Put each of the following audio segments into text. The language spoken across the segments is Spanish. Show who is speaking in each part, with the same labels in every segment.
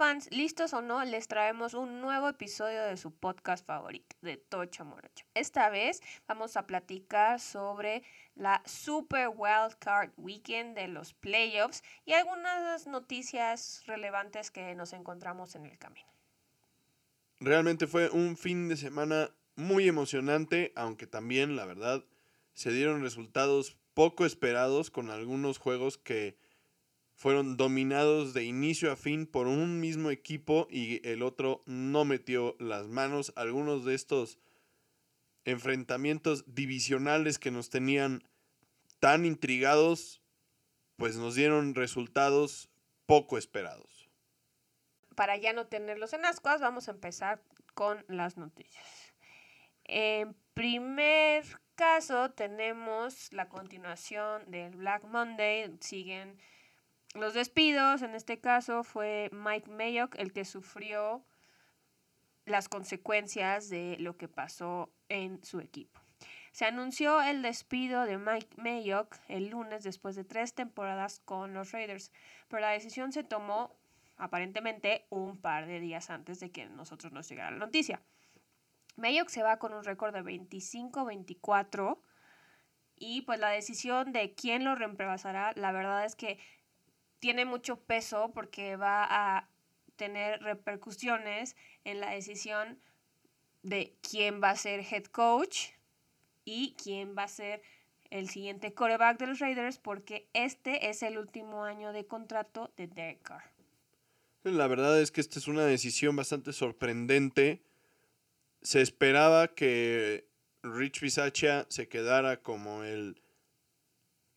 Speaker 1: ¿Qué onda fans? ¿Listos o no? Les traemos un nuevo episodio de su podcast favorito, de Tocha Morocho. Esta vez vamos a platicar sobre la Super Wild Card Weekend de los playoffs y algunas noticias relevantes que nos encontramos en el camino.
Speaker 2: Realmente fue un fin de semana muy emocionante, aunque también, la verdad, se dieron resultados poco esperados con algunos juegos que fueron dominados de inicio a fin por un mismo equipo y el otro no metió las manos. Algunos de estos enfrentamientos divisionales que nos tenían tan intrigados, pues nos dieron resultados poco esperados.
Speaker 1: Para ya no tenerlos en ascuas, vamos a empezar con las noticias. En primer caso, tenemos la continuación del Black Monday. Siguen los despidos, en este caso fue Mike Mayock el que sufrió las consecuencias de lo que pasó en su equipo. Se anunció el despido de Mike Mayock el lunes después de tres temporadas con los Raiders, pero la decisión se tomó aparentemente un par de días antes de que nosotros nos llegara la noticia. Mayock se va con un récord de 25-24 y pues la decisión de quién lo reemplazará, la verdad es que tiene mucho peso porque va a tener repercusiones en la decisión de quién va a ser head coach y quién va a ser el siguiente coreback de los Raiders porque este es el último año de contrato de Derek Carr.
Speaker 2: La verdad es que esta es una decisión bastante sorprendente. Se esperaba que Rich Bisaccia se quedara como el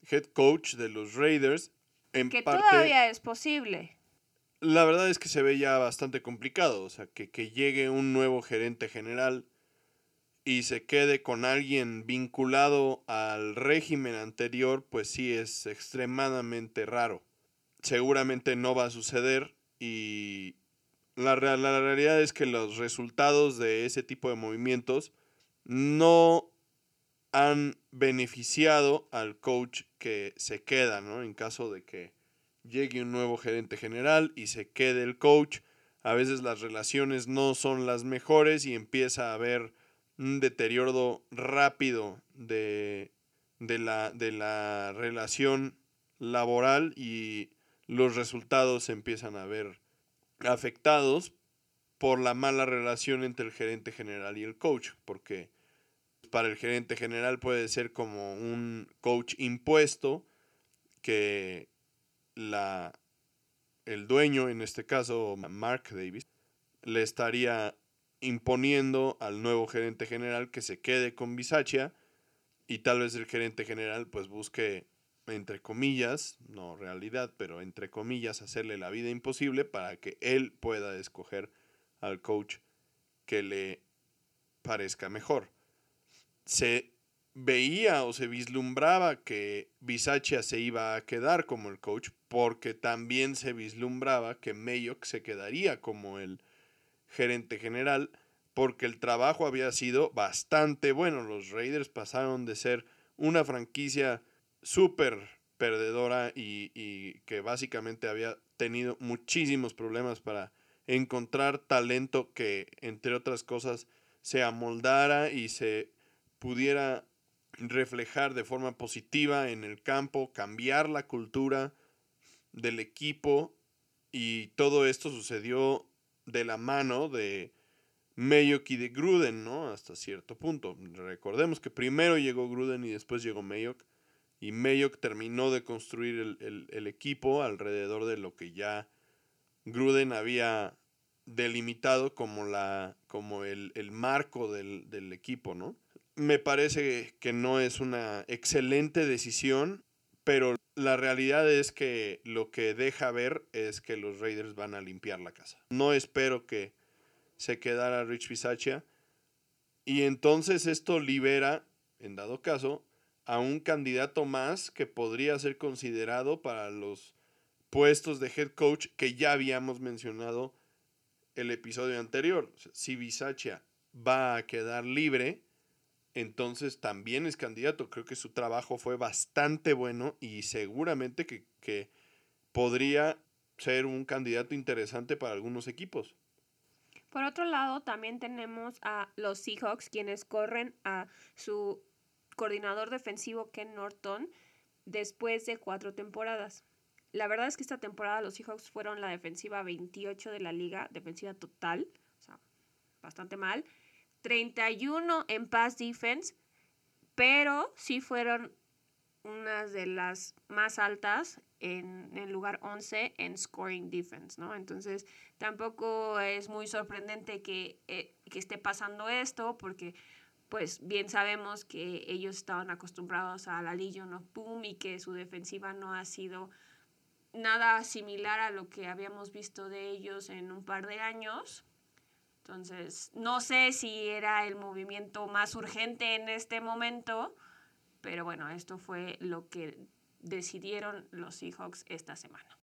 Speaker 2: head coach de los Raiders
Speaker 1: que todavía es posible.
Speaker 2: La verdad es que se ve ya bastante complicado, o sea, que, que llegue un nuevo gerente general y se quede con alguien vinculado al régimen anterior, pues sí es extremadamente raro. Seguramente no va a suceder y la, la, realidad es que los resultados de ese tipo de movimientos no han beneficiado al coach que se queda, ¿no? En caso de que llegue un nuevo gerente general y se quede el coach, a veces las relaciones no son las mejores y empieza a haber un deterioro rápido de, de, la, de la relación laboral y los resultados se empiezan a ver afectados por la mala relación entre el gerente general y el coach, porque para el gerente general puede ser como un coach impuesto que la, el dueño, en este caso Mark Davis, le estaría imponiendo al nuevo gerente general que se quede con Bisaccia y tal vez el gerente general pues busque entre comillas, no realidad, pero entre comillas hacerle la vida imposible para que él pueda escoger al coach que le parezca mejor se veía o se vislumbraba que Bisaccia se iba a quedar como el coach, porque también se vislumbraba que Mayock se quedaría como el gerente general, porque el trabajo había sido bastante bueno. Los Raiders pasaron de ser una franquicia súper perdedora y, y que básicamente había tenido muchísimos problemas para encontrar talento que, entre otras cosas, se amoldara y se pudiera reflejar de forma positiva en el campo, cambiar la cultura del equipo y todo esto sucedió de la mano de Mayock y de Gruden, ¿no? Hasta cierto punto. Recordemos que primero llegó Gruden y después llegó Mayock y Mayock terminó de construir el, equipo alrededor de lo que ya Gruden había delimitado como, la, como el, marco del, del equipo, ¿no? Me parece que no es una excelente decisión, pero la realidad es que lo que deja ver es que los Raiders van a limpiar la casa. No espero que se quedara Rich Bisaccia. Y entonces esto libera, en dado caso, a un candidato más que podría ser considerado para los puestos de head coach que ya habíamos mencionado el episodio anterior. si Bisaccia va a quedar libre, entonces también es candidato. Creo que su trabajo fue bastante bueno y seguramente que, podría ser un candidato interesante para algunos equipos.
Speaker 1: Por otro lado, también tenemos a los Seahawks, quienes corren a su coordinador defensivo Ken Norton después de cuatro temporadas. La verdad es que esta temporada los Seahawks fueron la defensiva 28 de la liga, defensiva total, o sea, bastante mal. 31 en pass defense, pero sí fueron unas de las más altas en el lugar 11 en scoring defense, ¿no? Entonces, tampoco es muy sorprendente que, eh, que esté pasando esto, porque pues bien sabemos que ellos estaban acostumbrados a la Legion of Boom y que su defensiva no ha sido nada similar a lo que habíamos visto de ellos en un par de años. Entonces, no sé si era el movimiento más urgente en este momento, pero bueno, esto fue lo que decidieron los Seahawks esta semana.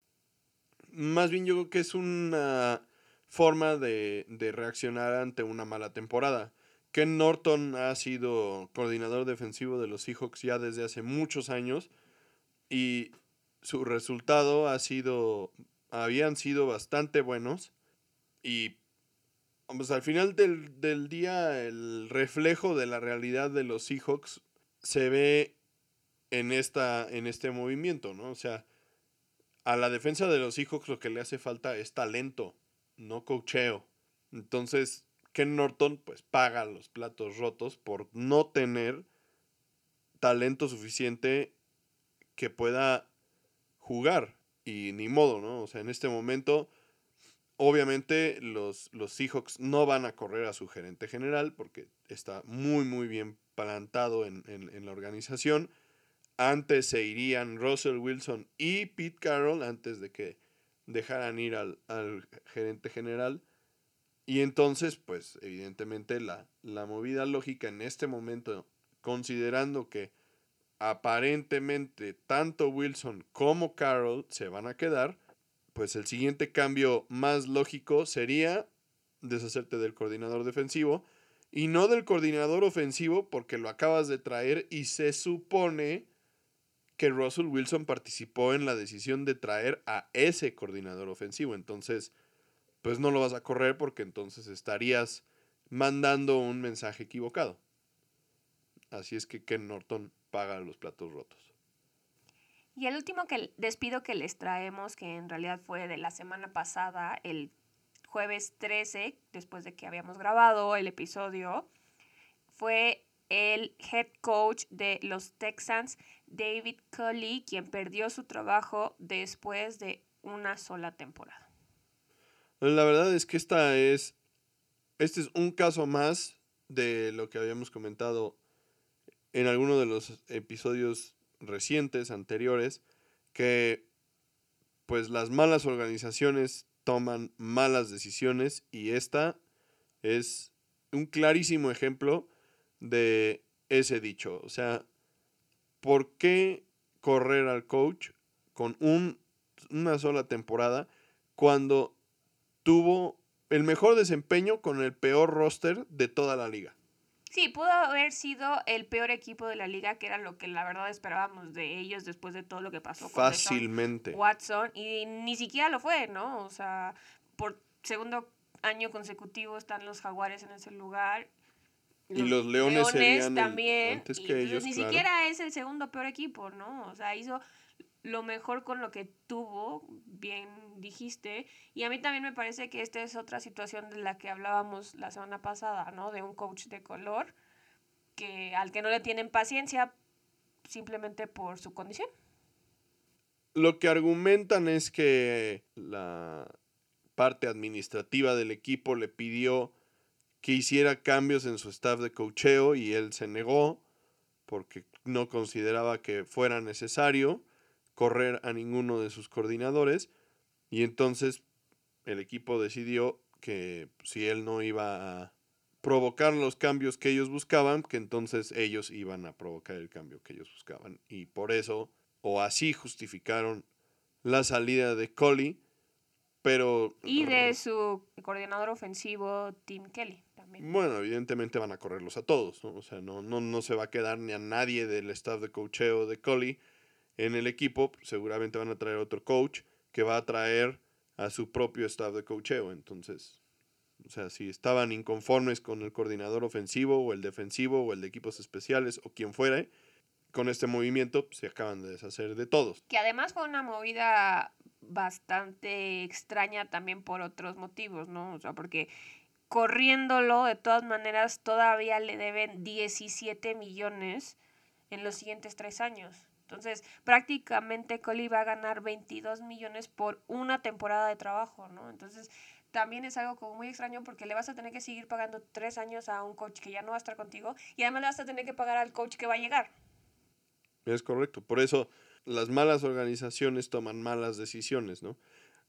Speaker 2: Más bien yo creo que es una forma de, de reaccionar ante una mala temporada. Ken Norton ha sido coordinador defensivo de los Seahawks ya desde hace muchos años y su resultado ha sido, habían sido bastante buenos y pues al final del, del día el reflejo de la realidad de los Seahawks se ve en, esta, en este movimiento, ¿no? O sea, a la defensa de los Seahawks lo que le hace falta es talento, no cocheo. Entonces, Ken Norton pues paga los platos rotos por no tener talento suficiente que pueda jugar. Y ni modo, ¿no? O sea, en este momento, obviamente los, los Seahawks no van a correr a su gerente general porque está muy, muy bien plantado en, en la organización. Antes se irían Russell Wilson y Pete Carroll antes de que dejaran ir al, al gerente general. Y entonces, pues evidentemente la, la movida lógica en este momento, considerando que aparentemente tanto Wilson como Carroll se van a quedar, pues el siguiente cambio más lógico sería deshacerte del coordinador defensivo y no del coordinador ofensivo porque lo acabas de traer y se supone que Russell Wilson participó en la decisión de traer a ese coordinador ofensivo. Entonces, pues no lo vas a correr porque entonces estarías mandando un mensaje equivocado. Así es que Ken Norton paga los platos rotos.
Speaker 1: Y el último que despido que les traemos, que en realidad fue de la semana pasada, el jueves 13, después de que habíamos grabado el episodio, fue el head coach de los Texans, David Culley, quien perdió su trabajo después de una sola temporada.
Speaker 2: La verdad es que esta es, este es un caso más de lo que habíamos comentado en alguno de los episodios recientes, anteriores, que pues las malas organizaciones toman malas decisiones y esta es un clarísimo ejemplo de ese dicho. O sea, ¿por qué correr al coach con un, una sola temporada cuando tuvo el mejor desempeño con el peor roster de toda la liga.
Speaker 1: Sí, pudo haber sido el peor equipo de la liga, que era lo que la verdad esperábamos de ellos después de todo lo que pasó
Speaker 2: Fácilmente.
Speaker 1: con Watson. Y ni siquiera lo fue, ¿no? O sea, por segundo año consecutivo están los Jaguares en ese lugar.
Speaker 2: y los Leones,
Speaker 1: también. antes que ellos, ni siquiera es el segundo peor equipo, ¿no? O sea, hizo lo mejor con lo que tuvo, bien dijiste. Y a mí también me parece que esta es otra situación de la que hablábamos la semana pasada, ¿no? De un coach de color que al que no le tienen paciencia simplemente por su condición.
Speaker 2: Lo que argumentan es que la parte administrativa del equipo le pidió que hiciera cambios en su staff de cocheo y él se negó porque no consideraba que fuera necesario correr a ninguno de sus coordinadores y entonces el equipo decidió que si él no iba a provocar los cambios que ellos buscaban, que entonces ellos iban a provocar el cambio que ellos buscaban. Y por eso, o así justificaron la salida de Coley, pero...
Speaker 1: Y de su coordinador ofensivo, Tim Kelly, también.
Speaker 2: Bueno, evidentemente van a correrlos a todos, ¿no? O sea, no, no, no se va a quedar ni a nadie del staff de cocheo de Coley en el equipo, seguramente van a traer otro coach que va a traer a su propio staff de cocheo. Entonces, o sea, si estaban inconformes con el coordinador ofensivo o el defensivo o el de equipos especiales o quien fuera, con este movimiento se acaban de deshacer de todos.
Speaker 1: Que además fue una movida bastante extraña también por otros motivos, ¿no? O sea, porque corriéndolo, de todas maneras, todavía le deben 17 millones en los siguientes tres años. Entonces, prácticamente Coli va a ganar 22 millones por una temporada de trabajo, ¿no? Entonces, también es algo como muy extraño porque le vas a tener que seguir pagando tres años a un coach que ya no va a estar contigo y además le vas a tener que pagar al coach que va a llegar.
Speaker 2: Es correcto. Por eso las malas organizaciones toman malas decisiones, ¿no?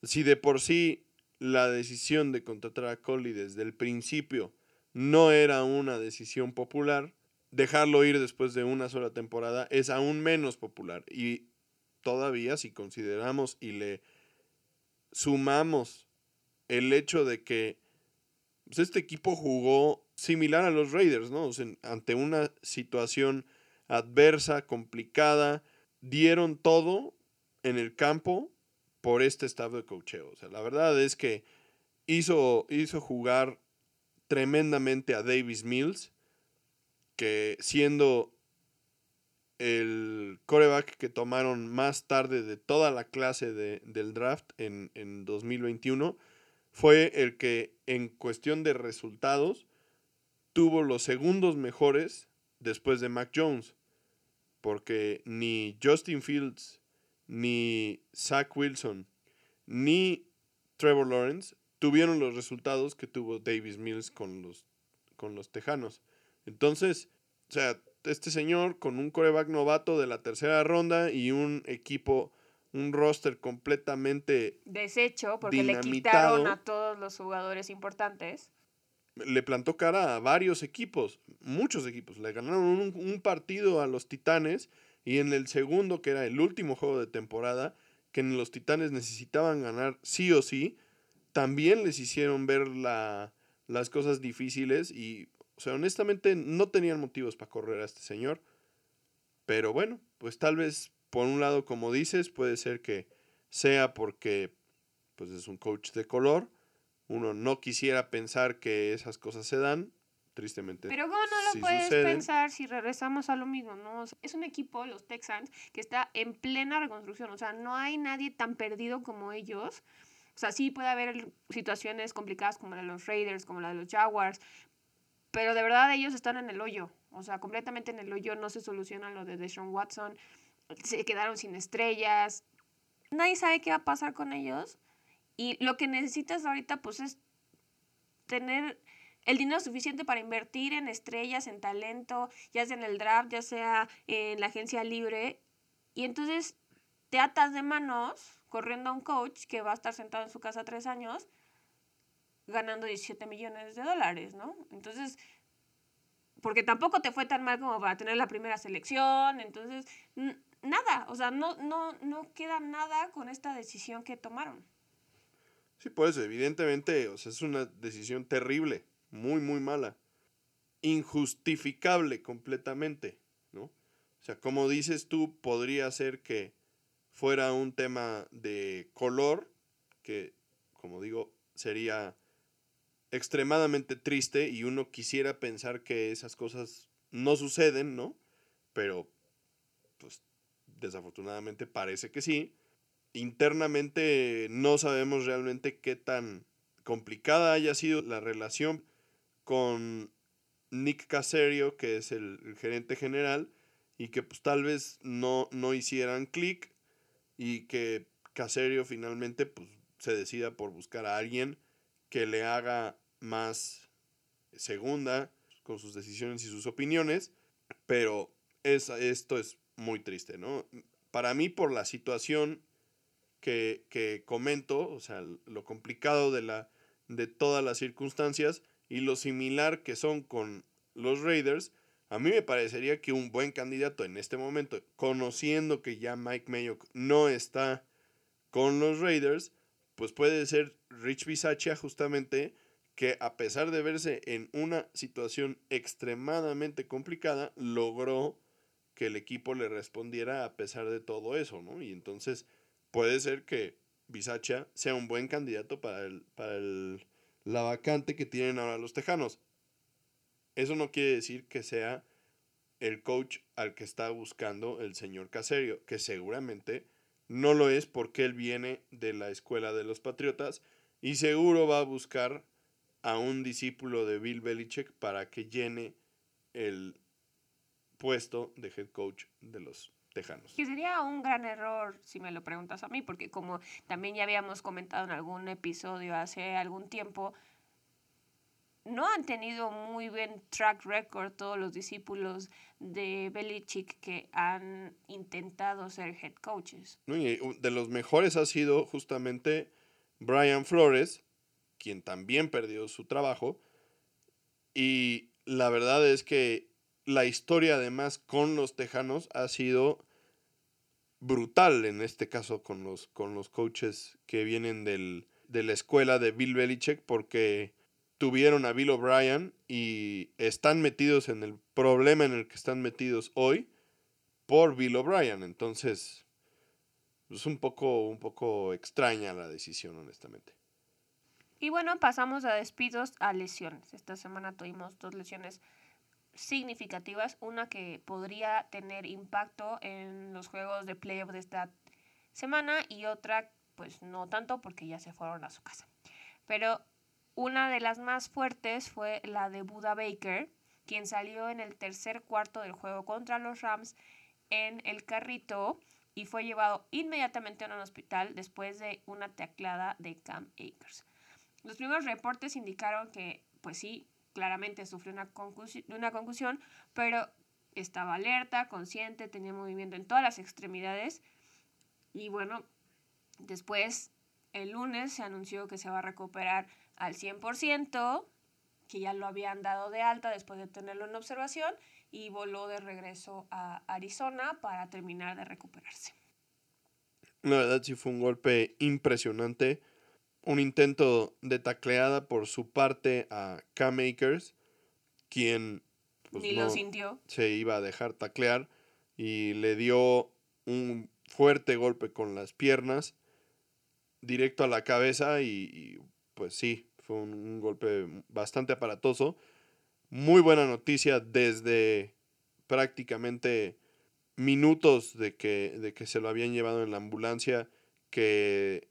Speaker 2: Si de por sí la decisión de contratar a Coley desde el principio no era una decisión popular, dejarlo ir después de una sola temporada es aún menos popular. Y todavía si consideramos y le sumamos el hecho de que pues, este equipo jugó similar a los Raiders, ¿no? ante una situación adversa, complicada, dieron todo en el campo por este estado de cocheo. O sea, la verdad es que hizo, hizo jugar tremendamente a Davis Mills, que siendo el coreback que tomaron más tarde de toda la clase de, del draft en, en 2021, fue el que en cuestión de resultados tuvo los segundos mejores después de Mac Jones porque ni Justin Fields, ni Zach Wilson, ni Trevor Lawrence tuvieron los resultados que tuvo Davis Mills con los, con los. Entonces, o sea, este señor con un coreback novato de la tercera ronda y un equipo, un roster completamente
Speaker 1: deshecho porque le quitaron a todos los jugadores importantes
Speaker 2: le plantó cara a varios equipos, muchos equipos. Le ganaron un, partido a los Titanes y en el segundo, que era el último juego de temporada, que los Titanes necesitaban ganar sí o sí, también les hicieron ver la, las cosas difíciles y, o sea, honestamente no tenían motivos para correr a este señor. Pero bueno, pues tal vez por un lado, como dices, puede ser que sea porque pues es un coach de color uno no quisiera pensar que esas cosas se dan, tristemente.
Speaker 1: Pero ¿cómo no lo puedes pensar si regresamos a lo mismo? ¿no? es un equipo, los Texans, que está en plena reconstrucción. O sea, no hay nadie tan perdido como ellos. O sea, sí puede haber situaciones complicadas como la de los Raiders, como la de los Jaguars, pero de verdad ellos están en el hoyo. O sea, completamente en el hoyo. No se soluciona lo de Deshaun Watson. Se quedaron sin estrellas. Nadie sabe qué va a pasar con ellos. Y lo que necesitas ahorita pues es tener el dinero suficiente para invertir en estrellas, en talento, ya sea en el draft, ya sea en la agencia libre. Y entonces te atas de manos corriendo a un coach que va a estar sentado en su casa tres años ganando 17 millones de dólares, ¿no? Entonces, porque tampoco te fue tan mal como para tener la primera selección, entonces, nada, o sea, no, no, no queda nada con esta decisión que tomaron.
Speaker 2: Sí, pues evidentemente, o sea, es una decisión terrible, muy, muy mala. Injustificable completamente, ¿no? O sea, como dices tú, podría ser que fuera un tema de color, que, como digo, sería extremadamente triste y uno quisiera pensar que esas cosas no suceden, ¿no? Pero, pues, desafortunadamente parece que sí internamente no sabemos realmente qué tan complicada haya sido la relación con Nick Caserio, que es el, gerente general, y que pues tal vez no, no hicieran clic y que Caserio finalmente pues se decida por buscar a alguien que le haga más segunda con sus decisiones y sus opiniones, pero es, esto es muy triste, ¿no? Para mí por la situación que, comento, o sea, lo complicado de, la, de todas las circunstancias y lo similar que son con los Raiders, a mí me parecería que un buen candidato en este momento, conociendo que ya Mike Mayock no está con los Raiders, pues puede ser Rich Bisaccia justamente que a pesar de verse en una situación extremadamente complicada, logró que el equipo le respondiera a pesar de todo eso, ¿no? Y entonces puede ser que Bisaccia sea un buen candidato para, el, para el, la vacante que tienen ahora los Tejanos. Eso no quiere decir que sea el coach al que está buscando el señor Caserio, que seguramente no lo es porque él viene de la escuela de los Patriotas y seguro va a buscar a un discípulo de Bill Belichick para que llene el puesto de head coach de los Tejanos.
Speaker 1: Que sería un gran error si me lo preguntas a mí, porque como también ya habíamos comentado en algún episodio hace algún tiempo, no han tenido muy buen track record todos los discípulos de Belichick que han intentado ser head coaches.
Speaker 2: De los mejores ha sido justamente Brian Flores, quien también perdió su trabajo. Y la verdad es que la historia además con los Tejanos ha sido brutal en este caso con los, con los coaches que vienen del, de la escuela de Bill Belichick porque tuvieron a Bill O'Brien y están metidos en el problema en el que están metidos hoy por Bill O'Brien. Entonces, es un poco, un poco extraña la decisión, honestamente.
Speaker 1: Y bueno, pasamos a despidos a lesiones. Esta semana tuvimos dos lesiones significativas. Una que podría tener impacto en los juegos de playoff de esta semana y otra, pues no tanto porque ya se fueron a su casa. Pero una de las más fuertes fue la de Buda Baker, quien salió en el tercer cuarto del juego contra los Rams en el carrito y fue llevado inmediatamente a un hospital después de una taclada de Cam Akers. Los primeros reportes indicaron que, pues sí, claramente sufrió una, una concusión, pero estaba alerta, consciente, tenía movimiento en todas las extremidades. Y bueno, después, el lunes se anunció que se va a recuperar al 100%, que ya lo habían dado de alta después de tenerlo en observación, y voló de regreso a Arizona para terminar de recuperarse.
Speaker 2: La verdad sí fue un golpe impresionante un intento de tacleada por su parte a K-Makers, quien
Speaker 1: pues, Ni lo sintió.
Speaker 2: se iba a dejar taclear y le dio un fuerte golpe con las piernas directo a la cabeza y, pues sí, fue un, golpe bastante aparatoso. Muy buena noticia desde prácticamente minutos de que, de que se lo habían llevado en la ambulancia, que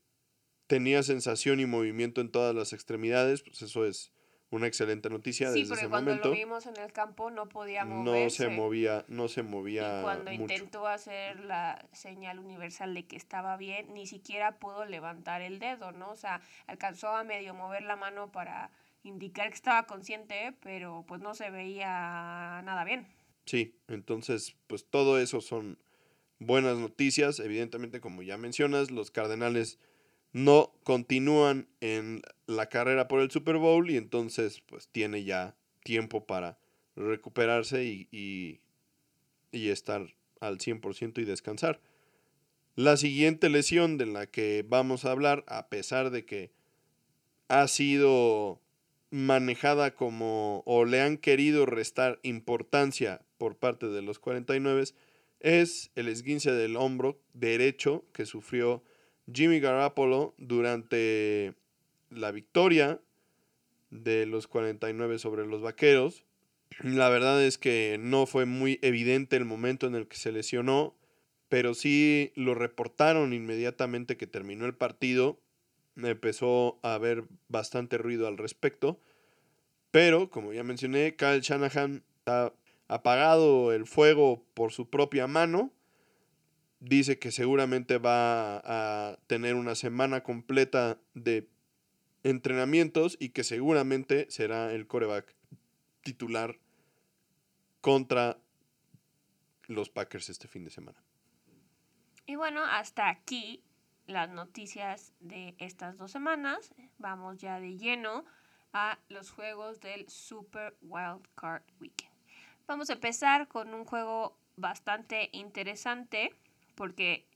Speaker 2: tenía sensación y movimiento en todas las extremidades, pues eso es una excelente noticia
Speaker 1: sí, porque cuando lo vimos en el campo no podía moverse.
Speaker 2: No se movía, no se movía
Speaker 1: y cuando intentó hacer la señal universal de que estaba bien, ni siquiera pudo levantar el dedo, ¿no? O sea, alcanzó a medio mover la mano para indicar que estaba consciente, pero pues no se veía nada bien.
Speaker 2: Sí, entonces pues todo eso son buenas noticias, evidentemente como ya mencionas, los Cardenales no continúan en la carrera por el Super Bowl y entonces pues tiene ya tiempo para recuperarse y, y, estar al 100% y descansar. La siguiente lesión de la que vamos a hablar, a pesar de que ha sido manejada como o le han querido restar importancia por parte de los 49, es el esguince del hombro derecho que sufrió Jimmy Garoppolo durante la victoria de los 49 sobre los Vaqueros. La verdad es que no fue muy evidente el momento en el que se lesionó, pero sí lo reportaron inmediatamente que terminó el partido. Empezó a haber bastante ruido al respecto. Pero, como ya mencioné, Kyle Shanahan ha apagado el fuego por su propia mano dice que seguramente va a tener una semana completa de entrenamientos y que seguramente será el coreback titular contra los Packers este fin de semana.
Speaker 1: Y bueno, hasta aquí las noticias de estas dos semanas. Vamos ya de lleno a los juegos del Super Wild Card Weekend. Vamos a empezar con un juego bastante interesante porque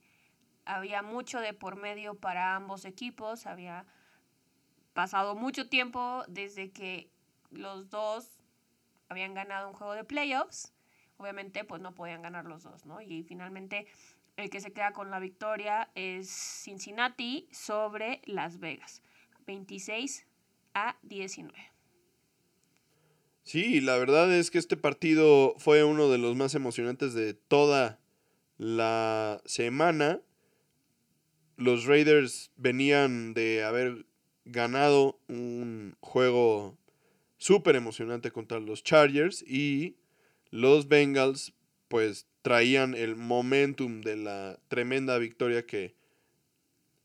Speaker 1: había mucho de por medio para ambos equipos, había pasado mucho tiempo desde que los dos habían ganado un juego de playoffs, obviamente pues no podían ganar los dos, ¿no? Y finalmente el que se queda con la victoria es Cincinnati sobre Las Vegas, 26 a 19.
Speaker 2: Sí, la verdad es que este partido fue uno de los más emocionantes de toda la semana. Los Raiders venían de haber ganado un juego súper emocionante contra los Chargers y los Bengals pues traían el momentum de la tremenda victoria que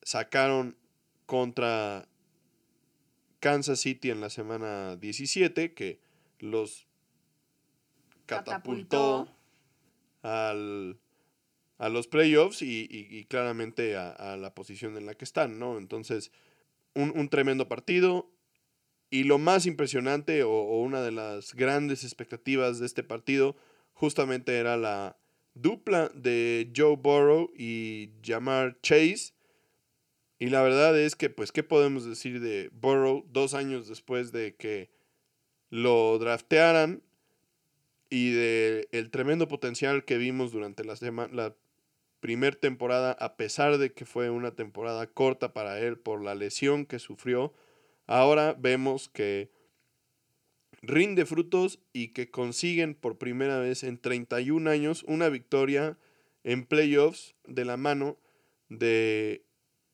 Speaker 2: sacaron contra Kansas City en la semana 17 que los catapultó, Al, a los playoffs y, claramente a, la posición en la que están, ¿no? Entonces, un, tremendo partido. Y lo más impresionante o, o, una de las grandes expectativas de este partido justamente era la dupla de Joe Burrow y Jamar Chase. Y la verdad es que, pues, ¿qué podemos decir de Burrow dos años después de que lo draftearan y de el tremendo potencial que vimos durante la, la primera temporada, a pesar de que fue una temporada corta para él por la lesión que sufrió, ahora vemos que rinde frutos y que consiguen por primera vez en 31 años una victoria en playoffs de la mano de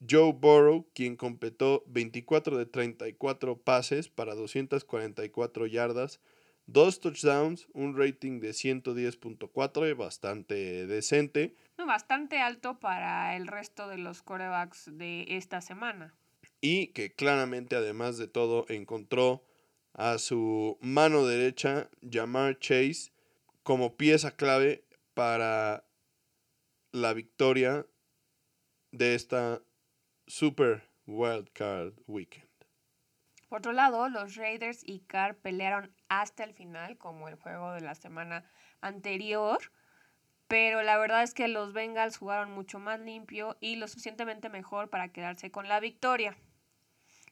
Speaker 2: Joe Burrow, quien completó 24 de 34 pases para 244 yardas, dos touchdowns, un rating de 110.4, bastante decente.
Speaker 1: bastante alto para el resto de los corebacks de esta semana.
Speaker 2: Y que claramente, además de todo, encontró a su mano derecha, Jamar Chase, como pieza clave para la victoria de esta Super Wild Card Weekend.
Speaker 1: Por otro lado, los Raiders y Carr pelearon hasta el final, como el juego de la semana anterior. Pero la verdad es que los Bengals jugaron mucho más limpio y lo suficientemente mejor para quedarse con la victoria.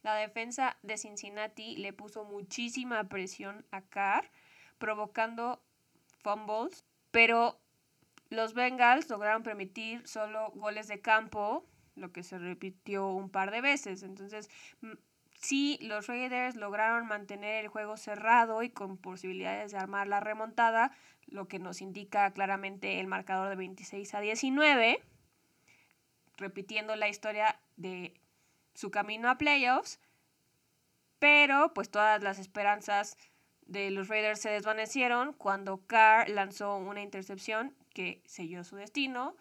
Speaker 1: La defensa de Cincinnati le puso muchísima presión a Carr, provocando fumbles, pero los Bengals lograron permitir solo goles de campo lo que se repitió un par de veces. Entonces, sí, los Raiders lograron mantener el juego cerrado y con posibilidades de armar la remontada, lo que nos indica claramente el marcador de 26 a 19, repitiendo la historia de su camino a playoffs, pero pues todas las esperanzas de los Raiders se desvanecieron cuando Carr lanzó una intercepción que selló su destino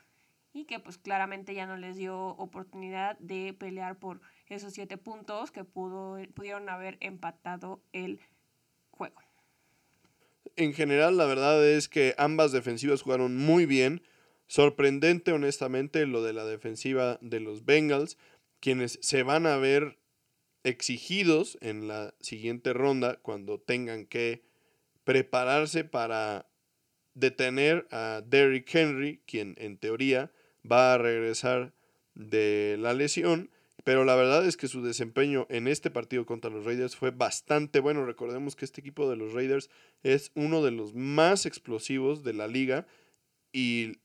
Speaker 1: y que pues claramente ya no les dio oportunidad de pelear por esos siete puntos que pudo, pudieron haber empatado el juego.
Speaker 2: En general, la verdad es que ambas defensivas jugaron muy bien. Sorprendente, honestamente, lo de la defensiva de los Bengals, quienes se van a ver exigidos en la siguiente ronda cuando tengan que prepararse para detener a Derrick Henry, quien en teoría va a regresar de la lesión. Pero la verdad es que su desempeño en este partido contra los Raiders fue bastante bueno. Recordemos que este equipo de los Raiders es uno de los más explosivos de la liga y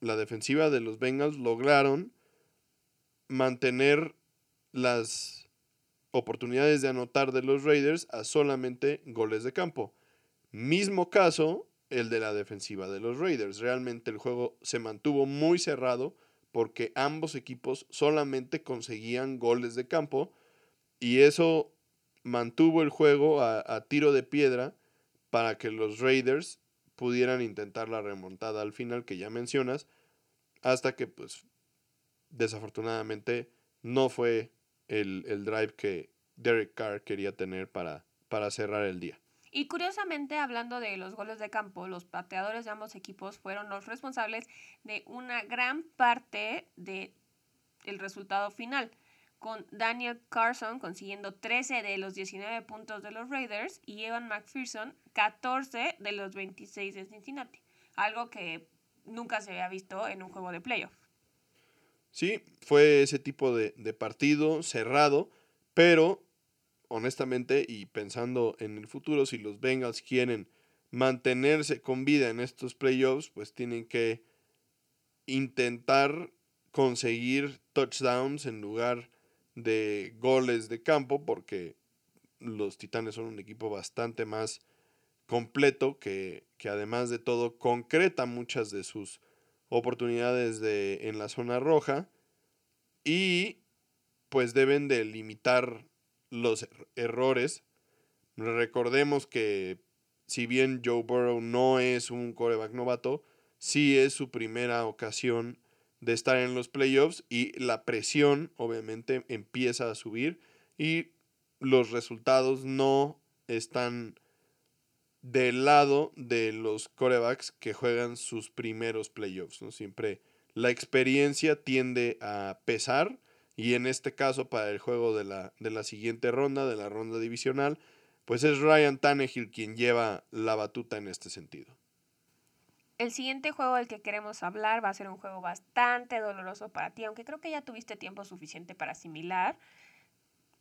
Speaker 2: la defensiva de los Bengals lograron mantener las oportunidades de anotar de los Raiders a solamente goles de campo. Mismo caso el de la defensiva de los Raiders. Realmente el juego se mantuvo muy cerrado porque ambos equipos solamente conseguían goles de campo y eso mantuvo el juego a, tiro de piedra para que los Raiders pudieran intentar la remontada al final que ya mencionas, hasta que pues desafortunadamente no fue el, el drive que Derek Carr quería tener para, para cerrar el día.
Speaker 1: Y curiosamente, hablando de los goles de campo, los pateadores de ambos equipos fueron los responsables de una gran parte del el resultado final, con Daniel Carson consiguiendo 13 de los 19 puntos de los Raiders y Evan McPherson 14 de los 26 de Cincinnati, algo que nunca se había visto en un juego de playoff.
Speaker 2: Sí, fue ese tipo de, de partido cerrado, pero honestamente, y pensando en el futuro, si los Bengals quieren mantenerse con vida en estos playoffs, pues tienen que intentar conseguir touchdowns en lugar de goles de campo, porque los Titanes son un equipo bastante más completo que, que además de todo concreta muchas de sus oportunidades de, en la zona roja y pues deben de limitar los er-, errores. Recordemos que si bien Joe Burrow no es un coreback novato, sí es su primera ocasión de estar en los playoffs y la presión obviamente empieza a subir y los resultados no están del lado de los corebacks que juegan sus primeros playoffs. ¿no? Siempre la experiencia tiende a pesar y en este caso para el juego de la, de la siguiente ronda, de la ronda divisional, pues es Ryan Tannehill quien lleva la batuta en este sentido.
Speaker 1: El siguiente juego del que queremos hablar va a ser un juego bastante doloroso para ti, aunque creo que ya tuviste tiempo suficiente para asimilar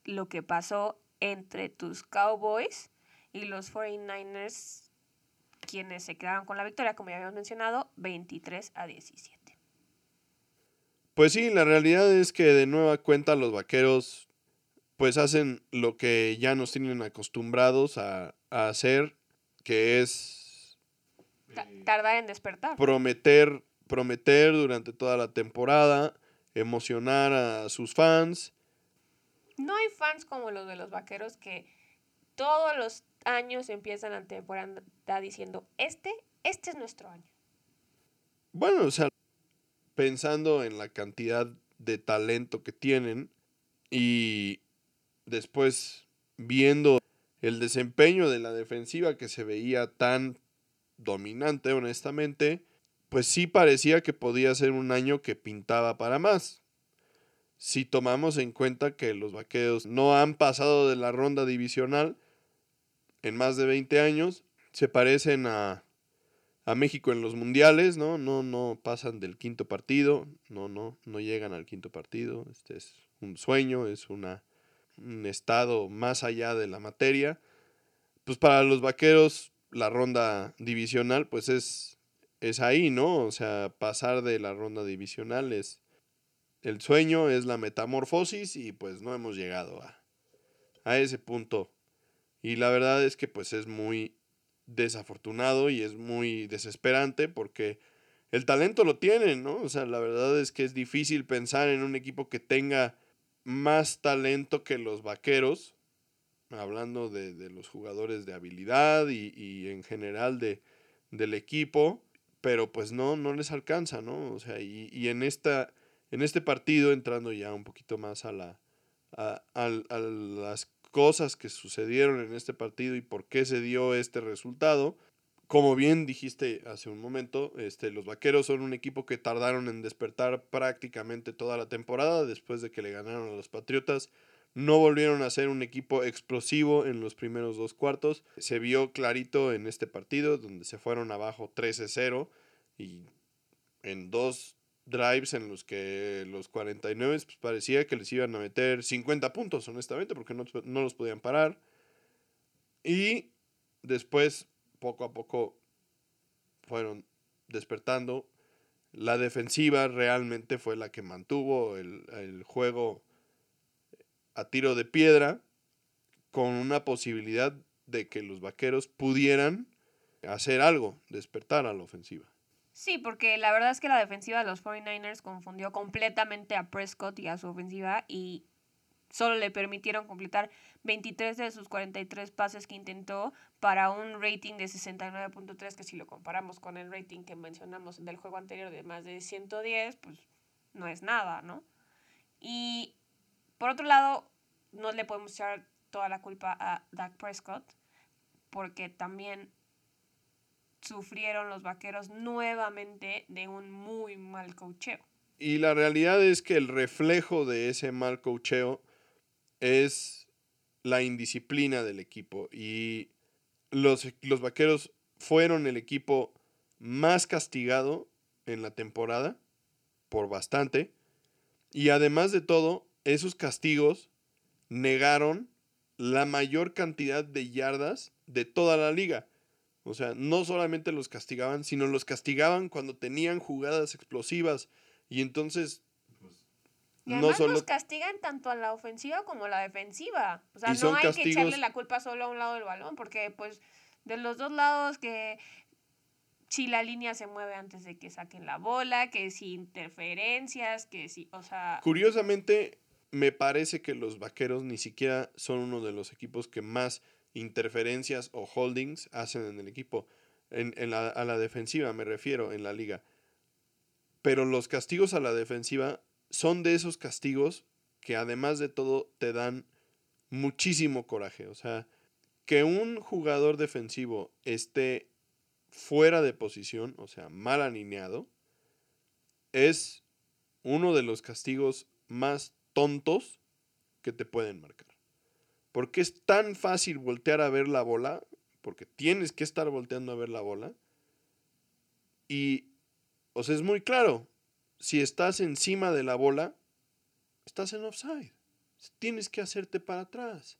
Speaker 1: lo que pasó entre tus Cowboys y los 49ers, quienes se quedaron con la victoria, como ya habíamos mencionado, 23 a 17.
Speaker 2: Pues sí, la realidad es que de nueva cuenta los vaqueros pues hacen lo que ya nos tienen acostumbrados a, a hacer, que es...
Speaker 1: tardar en despertar.
Speaker 2: Prometer, prometer durante toda la temporada, emocionar a sus fans.
Speaker 1: No hay fans como los de los vaqueros que todos los años empiezan la temporada diciendo, este, este es nuestro año.
Speaker 2: Bueno, o sea, pensando en la cantidad de talento que tienen y después viendo el desempeño de la defensiva que se veía tan dominante, honestamente, pues sí parecía que podía ser un año que pintaba para más. Si tomamos en cuenta que los vaqueros no han pasado de la ronda divisional, en más de 20 años. Se parecen a, a México en los mundiales, ¿no? No, no pasan del quinto partido, no, no, no llegan al quinto partido. Este es un sueño, es una, un estado más allá de la materia. Pues para los vaqueros, la ronda divisional, pues es, es ahí, ¿no? O sea, pasar de la ronda divisional es el sueño, es la metamorfosis y pues no hemos llegado a, a ese punto y la verdad es que pues es muy desafortunado y es muy desesperante porque el talento lo tienen, ¿no? O sea, la verdad es que es difícil pensar en un equipo que tenga más talento que los vaqueros, hablando de, los jugadores de habilidad y, en general de, del equipo, pero pues no, no les alcanza, ¿no? O sea, y, y en, esta, en este partido, entrando ya un poquito más a, la, a, a las cosas que sucedieron en este partido y por qué se dio este resultado. Como bien dijiste hace un momento, este, los Vaqueros son un equipo que tardaron en despertar prácticamente toda la temporada después de que le ganaron a los Patriotas. No volvieron a ser un equipo explosivo en los primeros dos cuartos. Se vio clarito en este partido donde se fueron abajo 13-0 y en dos drives en los que los 49 pues, parecía que les iban a meter 50 puntos, honestamente, porque no, no los podían parar. Y después, poco a poco, fueron despertando. La defensiva realmente fue la que mantuvo el, el juego a tiro de piedra con una posibilidad de que los vaqueros pudieran hacer algo, despertar a la ofensiva.
Speaker 1: Sí, porque la verdad es que la defensiva de los 49ers confundió completamente a Prescott y a su ofensiva y solo le permitieron completar 23 de sus 43 pases que intentó para un rating de 69.3, que si lo comparamos con el rating que mencionamos del juego anterior de más de 110, pues no es nada, ¿no? Y por otro lado, no le podemos echar toda la culpa a Dak Prescott, porque también sufrieron los vaqueros nuevamente de un muy mal cocheo.
Speaker 2: Y la realidad es que el reflejo de ese mal cocheo es la indisciplina del equipo. Y los, los vaqueros fueron el equipo más castigado en la temporada, por bastante. Y además de todo, esos castigos negaron la mayor cantidad de yardas de toda la liga. O sea, no solamente los castigaban, sino los castigaban cuando tenían jugadas explosivas. Y entonces
Speaker 1: y además nos castigan tanto a la ofensiva como a la defensiva. O sea, no hay que echarle la culpa solo a un lado del balón, porque pues de los dos lados que si la línea se mueve antes de que saquen la bola, que si interferencias, que si, o sea...
Speaker 2: Curiosamente, me parece que los Vaqueros ni siquiera son uno de los equipos que más interferencias o holdings hacen en el equipo. En, la, a la defensiva me refiero, en la liga. Pero los castigos a la defensiva son de esos castigos que además de todo te dan muchísimo coraje. O sea, que un jugador defensivo esté fuera de posición, o sea, mal alineado, es uno de los castigos más tontos que te pueden marcar. Porque es tan fácil voltear a ver la bola, porque tienes que estar volteando a ver la bola. Y, o sea, es muy claro, si estás encima de la bola, estás en offside. Tienes que hacerte para atrás.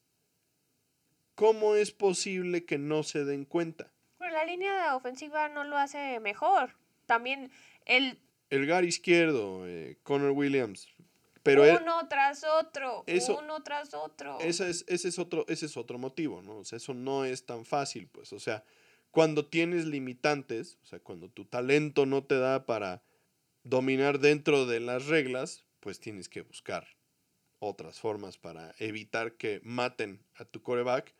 Speaker 2: ¿Cómo es posible que no se den cuenta?
Speaker 1: Pero la línea ofensiva no lo hace mejor. También el...
Speaker 2: El gar izquierdo, eh, Connor Williams.
Speaker 1: Pero uno tras otro, uno tras otro.
Speaker 2: Ese es, ese, es otro, ese es otro motivo, ¿no? O sea, eso no es tan fácil, pues. O sea, cuando tienes limitantes, o sea, cuando tu talento no te da para dominar dentro de las reglas, pues tienes que buscar otras formas para evitar que maten a tu coreback.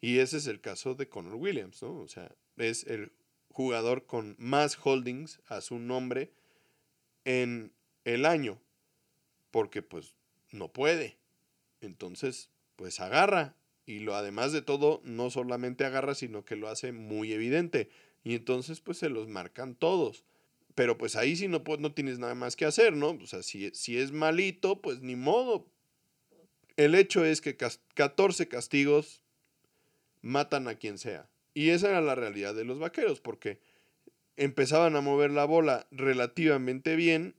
Speaker 2: Y ese es el caso de Connor Williams, ¿no? O sea, es el jugador con más holdings a su nombre en el año. Porque pues no puede. Entonces, pues agarra. Y lo además de todo, no solamente agarra, sino que lo hace muy evidente. Y entonces, pues se los marcan todos. Pero pues ahí sí no, no tienes nada más que hacer, ¿no? O sea, si, si es malito, pues ni modo. El hecho es que 14 castigos matan a quien sea. Y esa era la realidad de los vaqueros, porque empezaban a mover la bola relativamente bien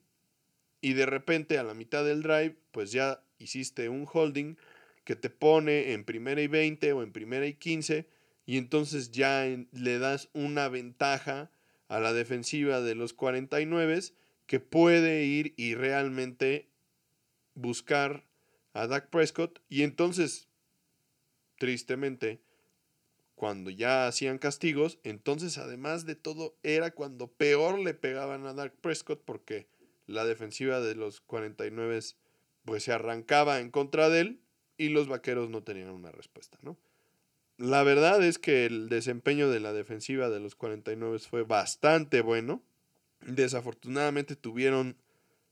Speaker 2: y de repente a la mitad del drive, pues ya hiciste un holding que te pone en primera y 20 o en primera y 15 y entonces ya le das una ventaja a la defensiva de los 49 que puede ir y realmente buscar a Dak Prescott y entonces, tristemente, cuando ya hacían castigos, entonces además de todo era cuando peor le pegaban a Dak Prescott porque la defensiva de los 49 pues se arrancaba en contra de él y los vaqueros no tenían una respuesta, ¿no? La verdad es que el desempeño de la defensiva de los 49 fue bastante bueno. Desafortunadamente tuvieron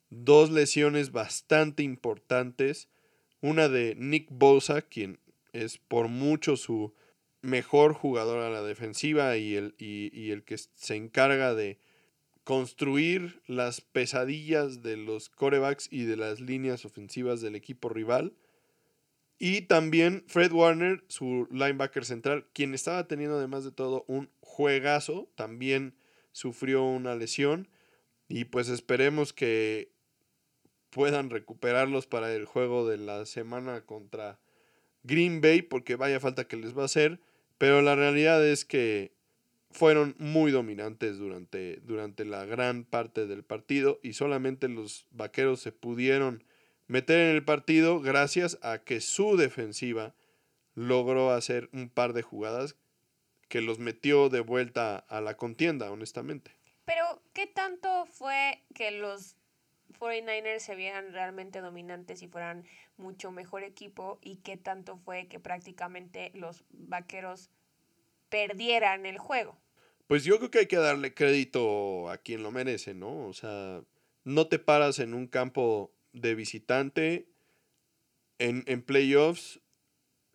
Speaker 2: dos lesiones bastante importantes. Una de Nick Bosa, quien es por mucho su mejor jugador a la defensiva y el, y el que se encarga de construir las pesadillas de los corebacks y de las líneas ofensivas del equipo rival. Y también Fred Warner, su linebacker central, quien estaba teniendo además de todo un juegazo, también sufrió una lesión. Y pues esperemos que puedan recuperarlos para el juego de la semana contra Green Bay, porque vaya falta que les va a hacer. Pero la realidad es que fueron muy dominantes durante, durante la gran parte del partido y solamente los vaqueros se pudieron meter en el partido gracias a que su defensiva logró hacer un par de jugadas que los metió de vuelta a la contienda, honestamente.
Speaker 1: Pero, ¿qué tanto fue que los 49ers se vieran realmente dominantes y fueran mucho mejor equipo? ¿Y qué tanto fue que prácticamente los vaqueros perdieran el juego?
Speaker 2: Pues yo creo que hay que darle crédito a quien lo merece, ¿no? O sea, no te paras en un campo de visitante en, en playoffs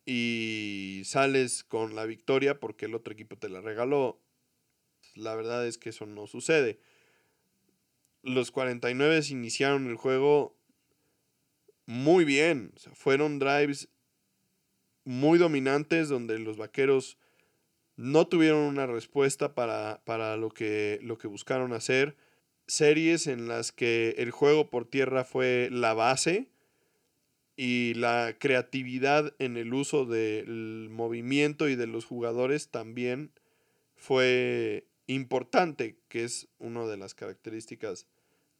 Speaker 2: y sales con la victoria porque el otro equipo te la regaló. La verdad es que eso no sucede. Los 49 iniciaron el juego muy bien. fueron drives muy dominantes donde los vaqueros no tuvieron una respuesta para, para lo, que, lo que buscaron hacer series en las que el juego por tierra fue la base y la creatividad en el uso del movimiento y de los jugadores también fue importante, que es una de las características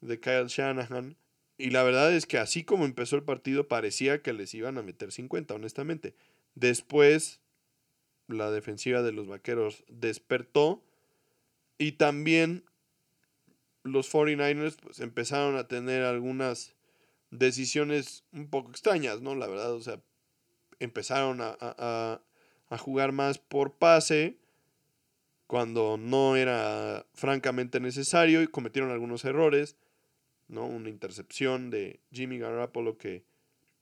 Speaker 2: de Kyle Shanahan. Y la verdad es que así como empezó el partido parecía que les iban a meter 50, honestamente. Después la defensiva de los Vaqueros despertó y también los 49ers pues, empezaron a tener algunas decisiones un poco extrañas, ¿no? La verdad, o sea, empezaron a, a, a jugar más por pase cuando no era francamente necesario y cometieron algunos errores, ¿no? Una intercepción de Jimmy Garoppolo que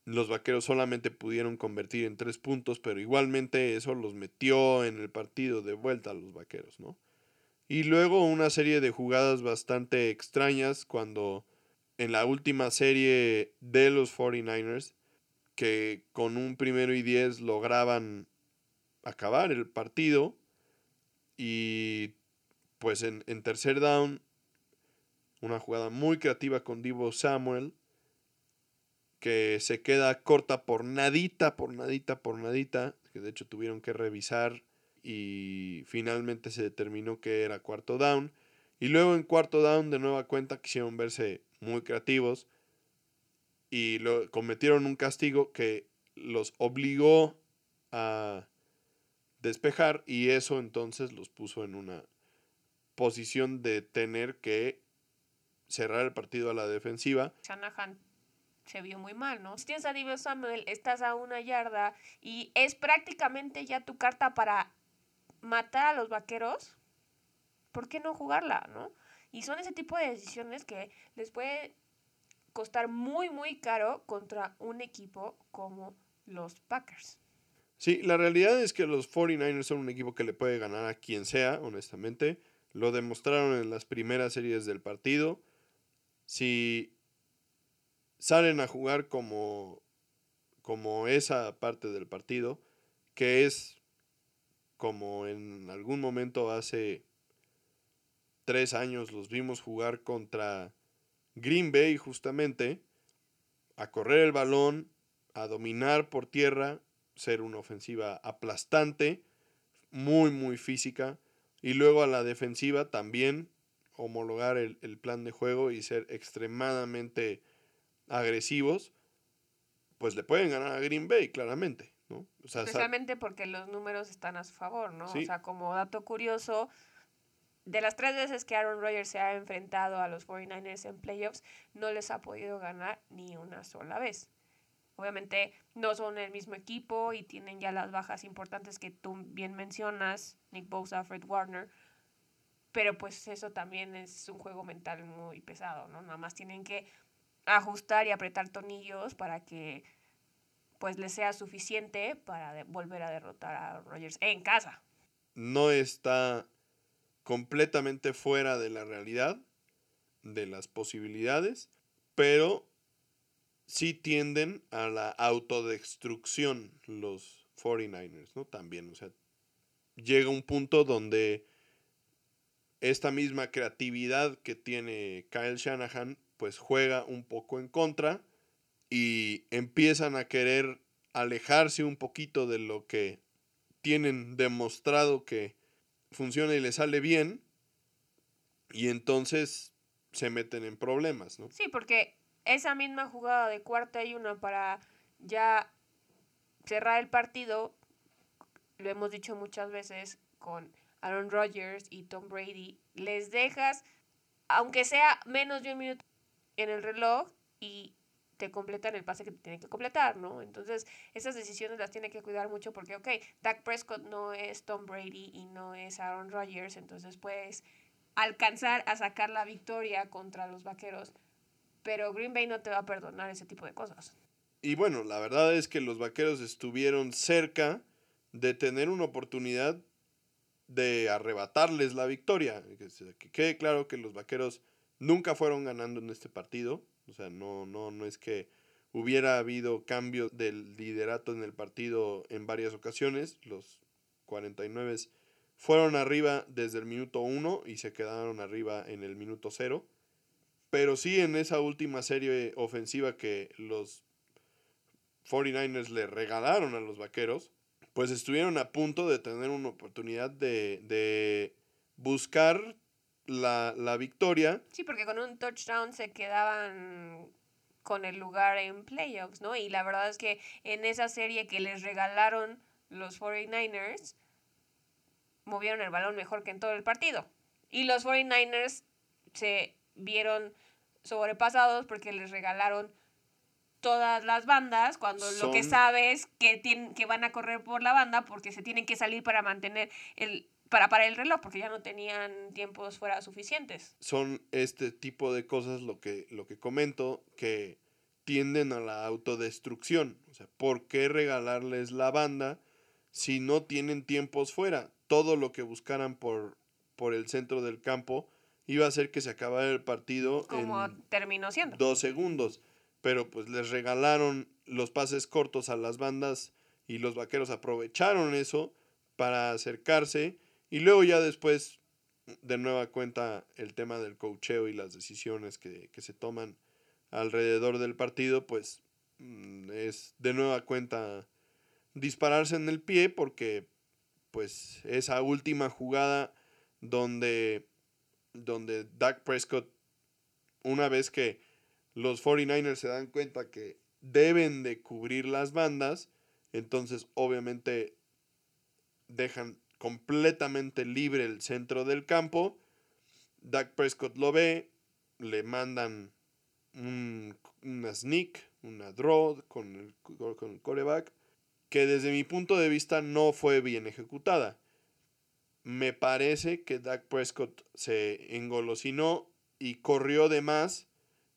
Speaker 2: los vaqueros solamente pudieron convertir en tres puntos, pero igualmente eso los metió en el partido de vuelta a los vaqueros, ¿no? Y luego una serie de jugadas bastante extrañas cuando en la última serie de los 49ers, que con un primero y diez lograban acabar el partido y pues en, en tercer down, una jugada muy creativa con Divo Samuel, que se queda corta por nadita, por nadita, por nadita, que de hecho tuvieron que revisar y finalmente se determinó que era cuarto down. Y luego en cuarto down de nueva cuenta quisieron verse muy creativos y lo, cometieron un castigo que los obligó a despejar y eso entonces los puso en una posición de tener que cerrar el partido a la defensiva.
Speaker 1: Shanahan se vio muy mal, ¿no? Si tienes a Divo Samuel, estás a una yarda y es prácticamente ya tu carta para matar a los vaqueros. ¿Por qué no jugarla, no? Y son ese tipo de decisiones que les puede costar muy, muy caro contra un equipo como los Packers.
Speaker 2: Sí, la realidad es que los 49ers son un equipo que le puede ganar a quien sea, honestamente. Lo demostraron en las primeras series del partido. Si salen a jugar como, como esa parte del partido, que es como en algún momento hace tres años los vimos jugar contra Green Bay justamente, a correr el balón, a dominar por tierra, ser una ofensiva aplastante, muy, muy física, y luego a la defensiva también homologar el, el plan de juego y ser extremadamente agresivos, pues le pueden ganar a Green Bay, claramente. ¿no?
Speaker 1: O sea, Especialmente porque los números están a su favor, ¿no? O sea, como dato curioso, de las tres veces que Aaron Rodgers se ha enfrentado a los 49ers en playoffs, no les ha podido ganar ni una sola vez. Obviamente no son el mismo equipo y tienen ya las bajas importantes que tú bien mencionas, Nick Bosa, Fred Warner, pero pues eso también es un juego mental muy pesado, ¿no? Nada más tienen que ajustar y apretar tornillos para que pues les sea suficiente para volver a derrotar a Rogers en casa.
Speaker 2: No está completamente fuera de la realidad, de las posibilidades, pero sí tienden a la autodestrucción los 49ers, ¿no? También, o sea, llega un punto donde esta misma creatividad que tiene Kyle Shanahan pues juega un poco en contra y empiezan a querer alejarse un poquito de lo que tienen demostrado que funciona y les sale bien y entonces se meten en problemas, ¿no?
Speaker 1: Sí, porque esa misma jugada de cuarta y una para ya cerrar el partido, lo hemos dicho muchas veces con Aaron Rodgers y Tom Brady, les dejas, aunque sea menos de un minuto en el reloj y te completan el pase que te tienen que completar, ¿no? Entonces, esas decisiones las tiene que cuidar mucho porque, ok, Dak Prescott no es Tom Brady y no es Aaron Rodgers, entonces puedes alcanzar a sacar la victoria contra los vaqueros, pero Green Bay no te va a perdonar ese tipo de cosas.
Speaker 2: Y bueno, la verdad es que los vaqueros estuvieron cerca de tener una oportunidad de arrebatarles la victoria. Que quede claro que los vaqueros nunca fueron ganando en este partido. O sea, no, no, no es que hubiera habido cambios del liderato en el partido en varias ocasiones. Los 49 fueron arriba desde el minuto 1 y se quedaron arriba en el minuto 0. Pero sí en esa última serie ofensiva que los 49ers le regalaron a los Vaqueros, pues estuvieron a punto de tener una oportunidad de, de buscar la, la victoria.
Speaker 1: Sí, porque con un touchdown se quedaban con el lugar en playoffs, ¿no? Y la verdad es que en esa serie que les regalaron los 49ers, movieron el balón mejor que en todo el partido. Y los 49ers se vieron sobrepasados porque les regalaron todas las bandas cuando lo que sabes que tienen que van a correr por la banda porque se tienen que salir para mantener el para parar el reloj porque ya no tenían tiempos fuera suficientes.
Speaker 2: Son este tipo de cosas lo que lo que comento que tienden a la autodestrucción, o sea, ¿por qué regalarles la banda si no tienen tiempos fuera? Todo lo que buscaran por por el centro del campo iba a hacer que se acabara el partido
Speaker 1: como terminó siendo.
Speaker 2: Dos segundos pero pues les regalaron los pases cortos a las bandas y los vaqueros aprovecharon eso para acercarse y luego ya después de nueva cuenta el tema del cocheo y las decisiones que, que se toman alrededor del partido pues mm, es de nueva cuenta dispararse en el pie porque pues esa última jugada donde donde Dak Prescott una vez que los 49ers se dan cuenta que deben de cubrir las bandas, entonces obviamente dejan completamente libre el centro del campo. Dak Prescott lo ve, le mandan un, una sneak, una draw con el, con el coreback, que desde mi punto de vista no fue bien ejecutada. Me parece que Dak Prescott se engolosinó y corrió de más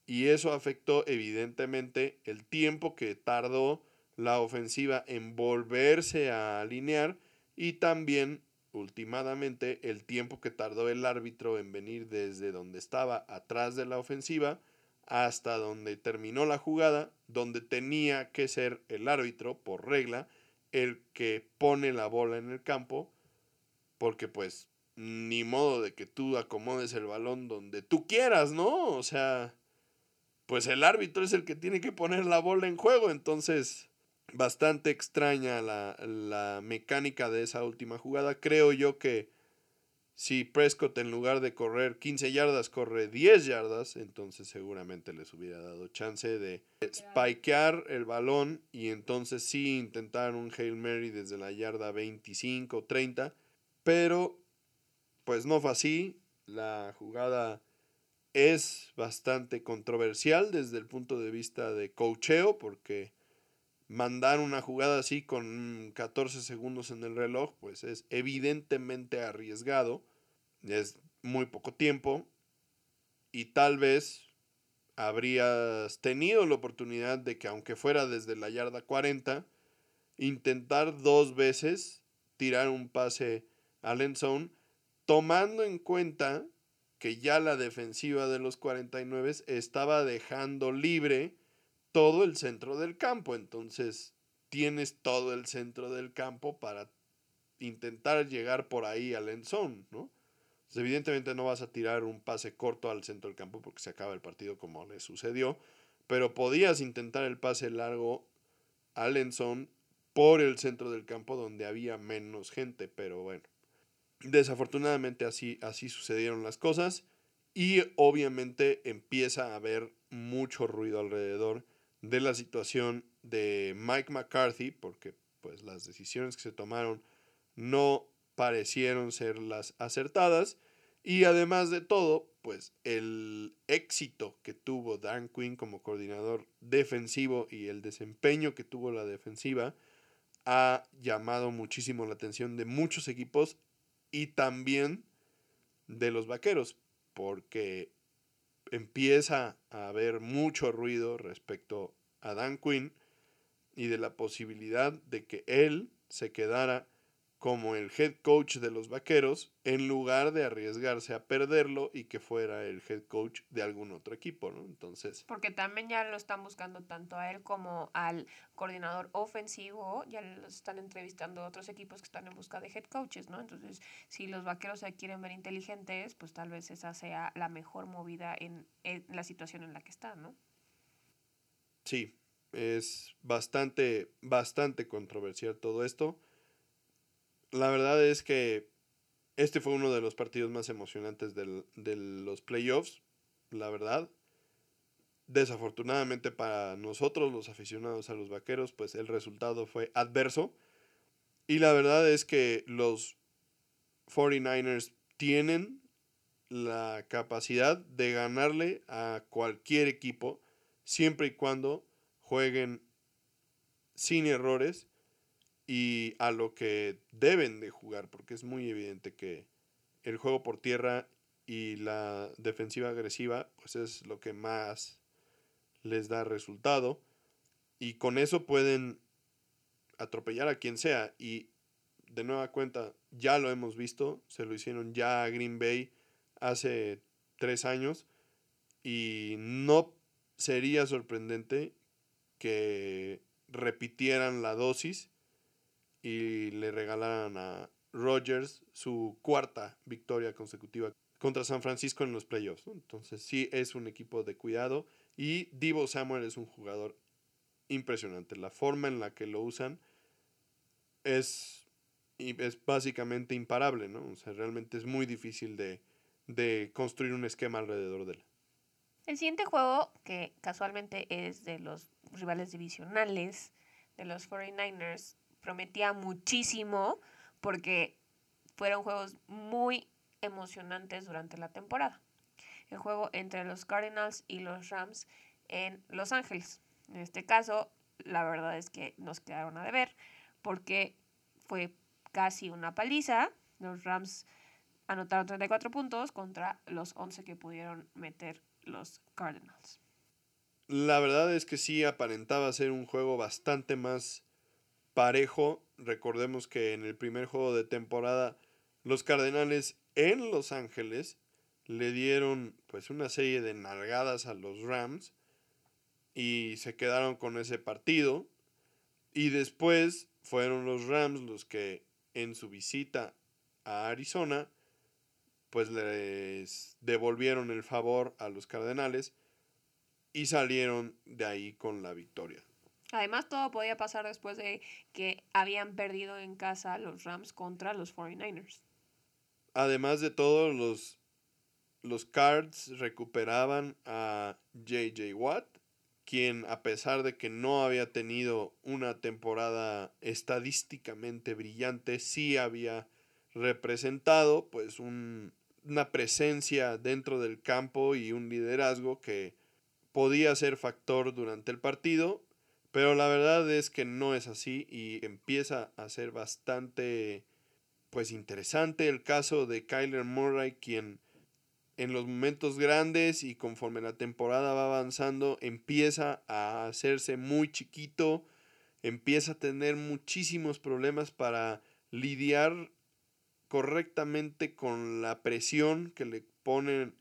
Speaker 2: y eso afectó evidentemente el tiempo que tardó la ofensiva en volverse a alinear y también últimamente el tiempo que tardó el árbitro en venir desde donde estaba atrás de la ofensiva hasta donde terminó la jugada, donde tenía que ser el árbitro, por regla, el que pone la bola en el campo, porque pues ni modo de que tú acomodes el balón donde tú quieras, ¿no? O sea, pues el árbitro es el que tiene que poner la bola en juego. Entonces, bastante extraña la, mecánica de esa última jugada. Creo yo que si Prescott en lugar de correr 15 yardas corre 10 yardas, entonces seguramente les hubiera dado chance de spikear el balón y entonces sí intentar un Hail Mary desde la yarda 25 o 30. Pero, pues no fue así. La jugada es bastante controversial desde el punto de vista de cocheo, porque mandar una jugada así con 14 segundos en el reloj, pues es evidentemente arriesgado, es muy poco tiempo, y tal vez habrías tenido la oportunidad de que aunque fuera desde la yarda 40, intentar dos veces tirar un pase al end zone, tomando en cuenta que ya la defensiva de los 49 estaba dejando libre todo el centro del campo. Entonces tienes todo el centro del campo para intentar llegar por ahí al end zone, ¿no? evidentemente no vas a tirar un pase corto al centro del campo porque se acaba el partido como le sucedió, pero podías intentar el pase largo al end zone por el centro del campo donde había menos gente, pero bueno, Desafortunadamente así, así sucedieron las cosas y obviamente empieza a haber mucho ruido alrededor de la situación de Mike McCarthy porque pues las decisiones que se tomaron no parecieron ser las acertadas. Y además de todo pues el éxito que tuvo Dan Quinn como coordinador defensivo y el desempeño que tuvo la defensiva ha llamado muchísimo la atención de muchos equipos y también de los vaqueros, porque empieza a haber mucho ruido respecto a Dan Quinn y de la posibilidad de que él se quedara como el head coach de los Vaqueros en lugar de arriesgarse a perderlo y que fuera el head coach de algún otro equipo, ¿no? Entonces...
Speaker 1: Porque también ya lo están buscando tanto a él como al coordinador ofensivo, ya lo están entrevistando otros equipos que están en busca de head coaches, ¿no? Entonces, si los Vaqueros se quieren ver inteligentes, pues tal vez esa sea la mejor movida en, en la situación en la que están, ¿no?
Speaker 2: Sí, es bastante, bastante controversial todo esto La verdad es que este fue uno de los partidos más emocionantes del, de los playoffs, la verdad. Desafortunadamente para nosotros, los aficionados a los vaqueros, pues el resultado fue adverso. Y la verdad es que los 49ers tienen la capacidad de ganarle a cualquier equipo siempre y cuando jueguen sin errores y a lo que deben de jugar, porque es muy evidente que el juego por tierra y la defensiva agresiva, pues es lo que más les da resultado. Y con eso pueden atropellar a quien sea. Y de nueva cuenta, ya lo hemos visto, se lo hicieron ya a Green Bay hace tres años. Y no sería sorprendente que repitieran la dosis y le regalaran a Rogers su cuarta victoria consecutiva contra San Francisco en los playoffs. Entonces sí es un equipo de cuidado y Divo Samuel es un jugador impresionante. La forma en la que lo usan es, es básicamente imparable, ¿no? O sea, realmente es muy difícil de, de construir un esquema alrededor de él.
Speaker 1: El siguiente juego, que casualmente es de los rivales divisionales de los 49ers, prometía muchísimo porque fueron juegos muy emocionantes durante la temporada. El juego entre los Cardinals y los Rams en Los Ángeles. En este caso, la verdad es que nos quedaron a deber porque fue casi una paliza. Los Rams anotaron 34 puntos contra los 11 que pudieron meter los Cardinals.
Speaker 2: La verdad es que sí aparentaba ser un juego bastante más parejo. Recordemos que en el primer juego de temporada los Cardenales en Los Ángeles le dieron pues una serie de nalgadas a los Rams y se quedaron con ese partido y después fueron los Rams los que en su visita a Arizona pues les devolvieron el favor a los Cardenales y salieron de ahí con la victoria.
Speaker 1: Además, todo podía pasar después de que habían perdido en casa los Rams contra los 49ers.
Speaker 2: Además de todo, los, los Cards recuperaban a JJ Watt, quien a pesar de que no había tenido una temporada estadísticamente brillante, sí había representado pues un, una presencia dentro del campo y un liderazgo que podía ser factor durante el partido pero la verdad es que no es así y empieza a ser bastante pues interesante el caso de Kyler Murray quien en los momentos grandes y conforme la temporada va avanzando empieza a hacerse muy chiquito, empieza a tener muchísimos problemas para lidiar correctamente con la presión que le pone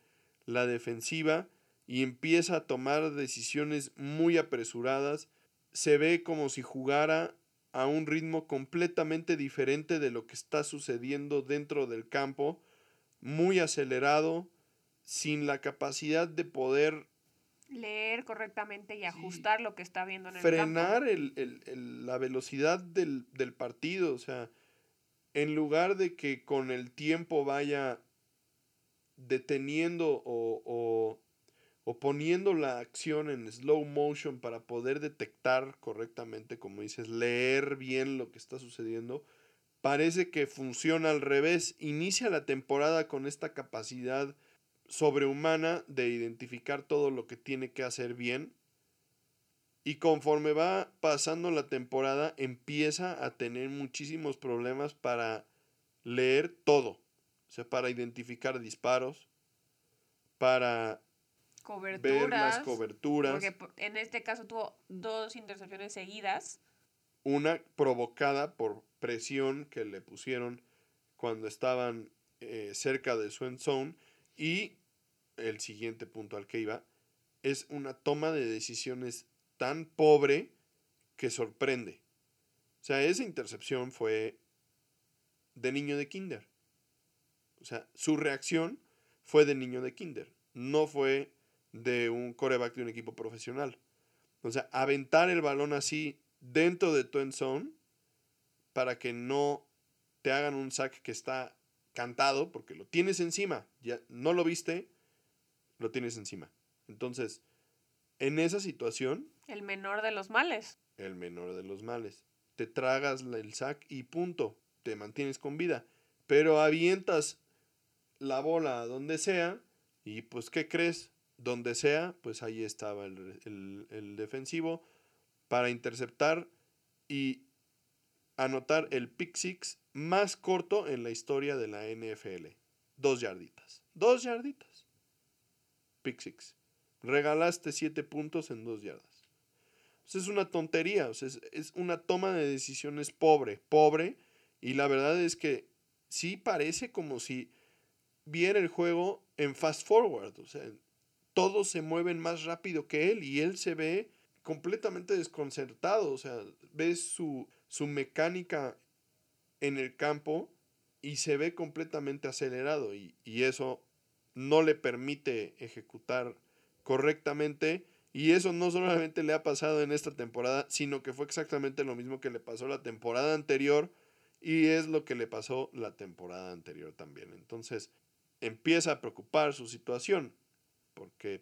Speaker 2: la defensiva y empieza a tomar decisiones muy apresuradas se ve como si jugara a un ritmo completamente diferente de lo que está sucediendo dentro del campo, muy acelerado, sin la capacidad de poder
Speaker 1: leer correctamente y ajustar lo que está viendo en el
Speaker 2: frenar el, el, la velocidad del, del, partido, o sea, en lugar de que con el tiempo vaya deteniendo o, o o poniendo la acción en slow motion para poder detectar correctamente, como dices, leer bien lo que está sucediendo, parece que funciona al revés. Inicia la temporada con esta capacidad sobrehumana de identificar todo lo que tiene que hacer bien. Y conforme va pasando la temporada, empieza a tener muchísimos problemas para leer todo. O sea, para identificar disparos, para
Speaker 1: coberturas. las coberturas. Porque en este caso tuvo dos intercepciones seguidas.
Speaker 2: Una provocada por presión que le pusieron cuando estaban eh, cerca de su end zone. Y el siguiente punto al que iba es una toma de decisiones tan pobre que sorprende. O sea, esa intercepción fue de niño de kinder. O sea, su reacción fue de niño de kinder. No fue de un coreback de un equipo profesional. O sea, aventar el balón así dentro de tu end zone para que no te hagan un sack que está cantado porque lo tienes encima. Ya no lo viste, lo tienes encima. Entonces, en esa situación.
Speaker 1: El menor de los males.
Speaker 2: El menor de los males. Te tragas el sack y punto. Te mantienes con vida. Pero avientas la bola donde sea y pues, ¿qué crees? Donde sea, pues ahí estaba el, el defensivo para interceptar y anotar el pick six más corto en la historia de la NFL. Dos yarditas. Dos yarditas. Pick six. Regalaste siete puntos en dos yardas. es una tontería. es, es una toma de decisiones pobre. Pobre. Y la verdad es que sí parece como si viera el juego en fast forward. O sea, todos se mueven más rápido que él y él se ve completamente desconcertado. O sea, ves su, su mecánica en el campo y se ve completamente acelerado y, y, eso no le permite ejecutar correctamente y eso no solamente le ha pasado en esta temporada, sino que fue exactamente lo mismo que le pasó la temporada anterior y es lo que le pasó la temporada anterior también. Entonces empieza a preocupar su situación porque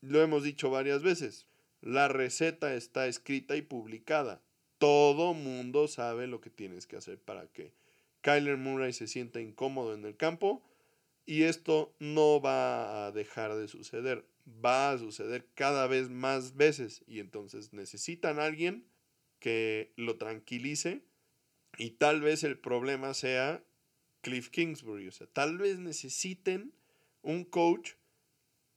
Speaker 2: lo hemos dicho varias veces, la receta está escrita y publicada. Todo mundo sabe lo que tienes que hacer para que Kyler Murray se sienta incómodo en el campo y esto no va a dejar de suceder. Va a suceder cada vez más veces y entonces necesitan a alguien que lo tranquilice y tal vez el problema sea Cliff Kingsbury. O sea, tal vez necesiten un coach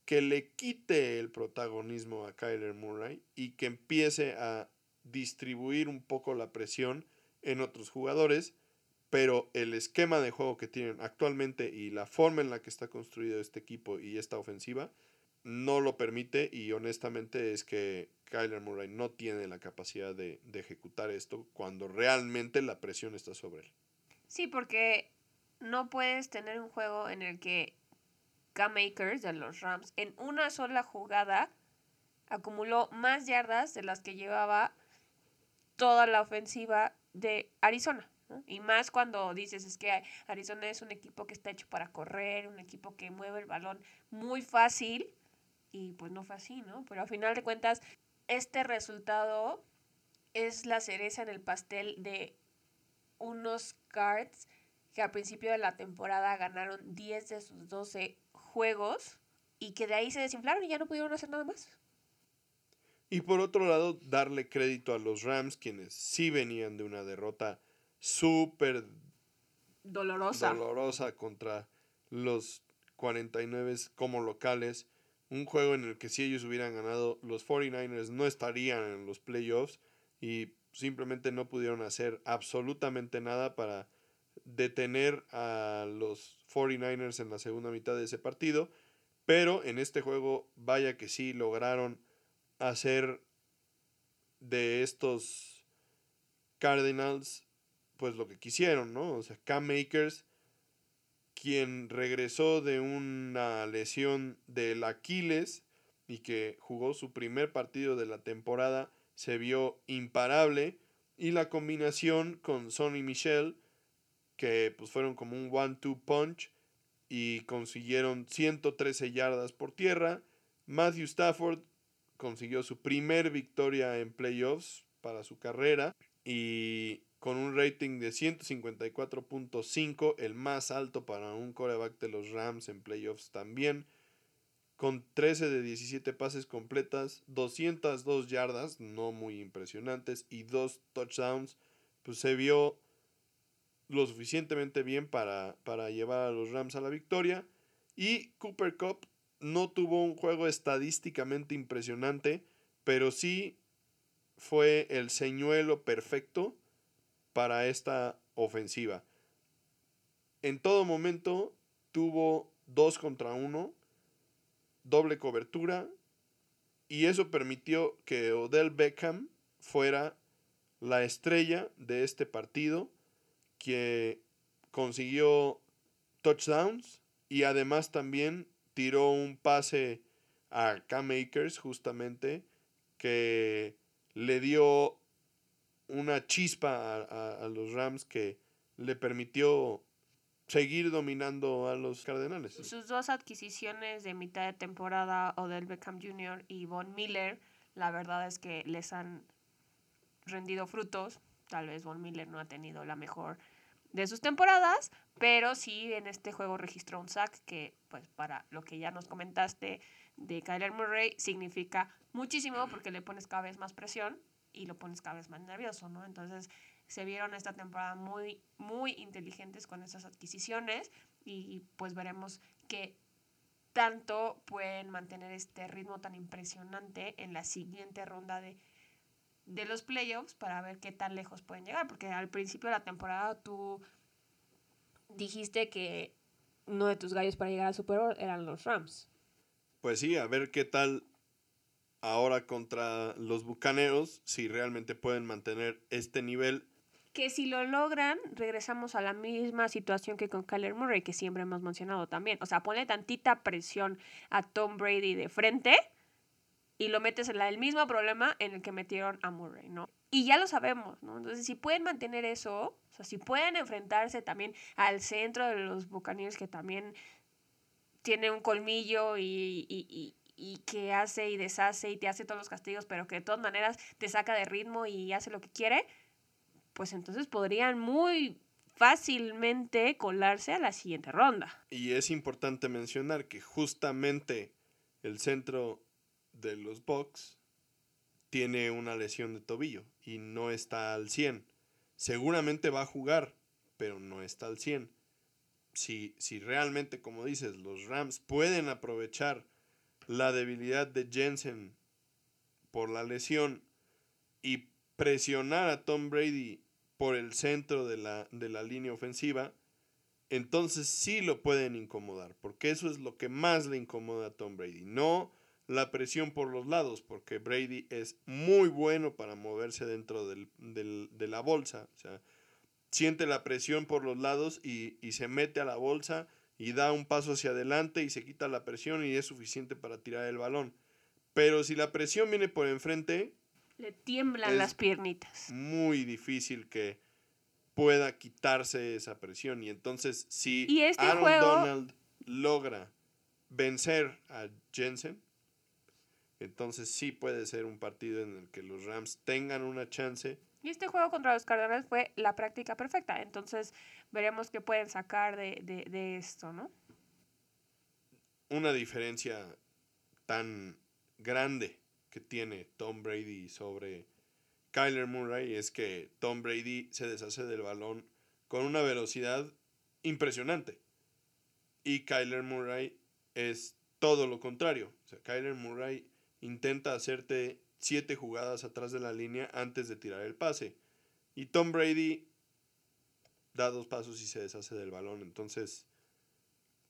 Speaker 2: que le quite el protagonismo a Kyler Murray y que empiece a distribuir un poco la presión en otros jugadores, pero el esquema de juego que tienen actualmente y la forma en la que está construido este equipo y esta ofensiva no lo permite y honestamente es que Kyler Murray no tiene la capacidad de, de ejecutar esto cuando realmente la presión está sobre él.
Speaker 1: Sí, porque no puedes tener un juego en el que K-Makers de los Rams en una sola jugada acumuló más yardas de las que llevaba toda la ofensiva de Arizona. Y más cuando dices es que Arizona es un equipo que está hecho para correr, un equipo que mueve el balón muy fácil. Y pues no fue así, ¿no? Pero al final de cuentas, este resultado es la cereza en el pastel de unos cards que al principio de la temporada ganaron 10 de sus 12 juegos y que de ahí se desinflaron y ya no pudieron hacer nada más.
Speaker 2: Y por otro lado, darle crédito a los Rams, quienes sí venían de una derrota súper
Speaker 1: dolorosa.
Speaker 2: dolorosa contra los 49 como locales. Un juego en el que si ellos hubieran ganado, los 49ers no estarían en los playoffs y simplemente no pudieron hacer absolutamente nada para detener a los 49ers en la segunda mitad de ese partido. Pero en este juego, vaya que sí lograron hacer de estos Cardinals, pues lo que quisieron, ¿no? O sea, Cam Makers, quien regresó de una lesión del Aquiles y que jugó su primer partido de la temporada, se vio imparable. Y la combinación con Sonny Michel, que pues fueron como un one-two punch y consiguieron 113 yardas por tierra. Matthew Stafford consiguió su primer victoria en playoffs para su carrera y con un rating de 154.5, el más alto para un coreback de los Rams en playoffs también, con 13 de 17 pases completas, 202 yardas, no muy impresionantes, y dos touchdowns, pues se vio lo suficientemente bien para, para llevar a los Rams a la victoria. Y Cooper Cup no tuvo un juego estadísticamente impresionante, pero sí fue el señuelo perfecto para esta ofensiva. En todo momento tuvo dos contra uno, doble cobertura, y eso permitió que Odell Beckham fuera la estrella de este partido que consiguió touchdowns y además también tiró un pase a Cam Akers justamente que le dio una chispa a, los Rams que le permitió seguir dominando a los Cardenales.
Speaker 1: Sus dos adquisiciones de mitad de temporada, Odell Beckham Jr. y Von Miller, la verdad es que les han rendido frutos. Tal vez Von Miller no ha tenido la mejor de sus temporadas, pero sí en este juego registró un sack que, pues para lo que ya nos comentaste de Kyler Murray, significa muchísimo porque le pones cada vez más presión y lo pones cada vez más nervioso, ¿no? Entonces se vieron esta temporada muy, muy inteligentes con esas adquisiciones y pues veremos qué tanto pueden mantener este ritmo tan impresionante en la siguiente ronda de, de los playoffs para ver qué tan lejos pueden llegar, porque al principio de la temporada tú dijiste que uno de tus gallos para llegar al Super Bowl eran los Rams.
Speaker 2: Pues sí, a ver qué tal ahora contra los Bucaneros, si realmente pueden mantener este nivel
Speaker 1: que si lo logran, regresamos a la misma situación que con Kyler Murray, que siempre hemos mencionado también. O sea, ponle tantita presión a Tom Brady de frente y lo metes en el mismo problema en el que metieron a Murray, ¿no? Y ya lo sabemos, ¿no? Entonces, si pueden mantener eso, o sea, si pueden enfrentarse también al centro de los Buccaneers, que también tiene un colmillo y, y, y que hace y deshace y te hace todos los castigos, pero que de todas maneras te saca de ritmo y hace lo que quiere, pues entonces podrían muy fácilmente colarse a la siguiente ronda.
Speaker 2: Y es importante mencionar que justamente el centro de los Bucks tiene una lesión de tobillo y no está al 100. Seguramente va a jugar, pero no está al 100. Si, si realmente, como dices, los Rams pueden aprovechar la debilidad de Jensen por la lesión y presionar a Tom Brady por el centro de la, de la línea ofensiva, entonces sí lo pueden incomodar, porque eso es lo que más le incomoda a Tom Brady, no la presión por los lados, porque Brady es muy bueno para moverse dentro del, de la bolsa, o sea, siente la presión por los lados y, y se mete a la bolsa y da un paso hacia adelante y se quita la presión y es suficiente para tirar el balón. Pero si la presión viene por enfrente,
Speaker 1: le tiemblan las piernitas.
Speaker 2: Muy difícil que pueda quitarse esa presión. Y entonces, si
Speaker 1: este
Speaker 2: Aaron Donald logra vencer a Jensen, entonces sí puede ser un partido en el que los Rams tengan una chance.
Speaker 1: Y este juego contra los Cardinals fue la práctica perfecta. Entonces veremos qué pueden sacar de, de, de esto, ¿no?
Speaker 2: Una diferencia tan grande que tiene Tom Brady sobre Kyler Murray es que Tom Brady se deshace del balón con una velocidad impresionante. Y Kyler Murray es todo lo contrario. O sea, Kyler Murray intenta hacerte siete jugadas atrás de la línea antes de tirar el pase. Y Tom Brady da dos pasos y se deshace del balón. Entonces,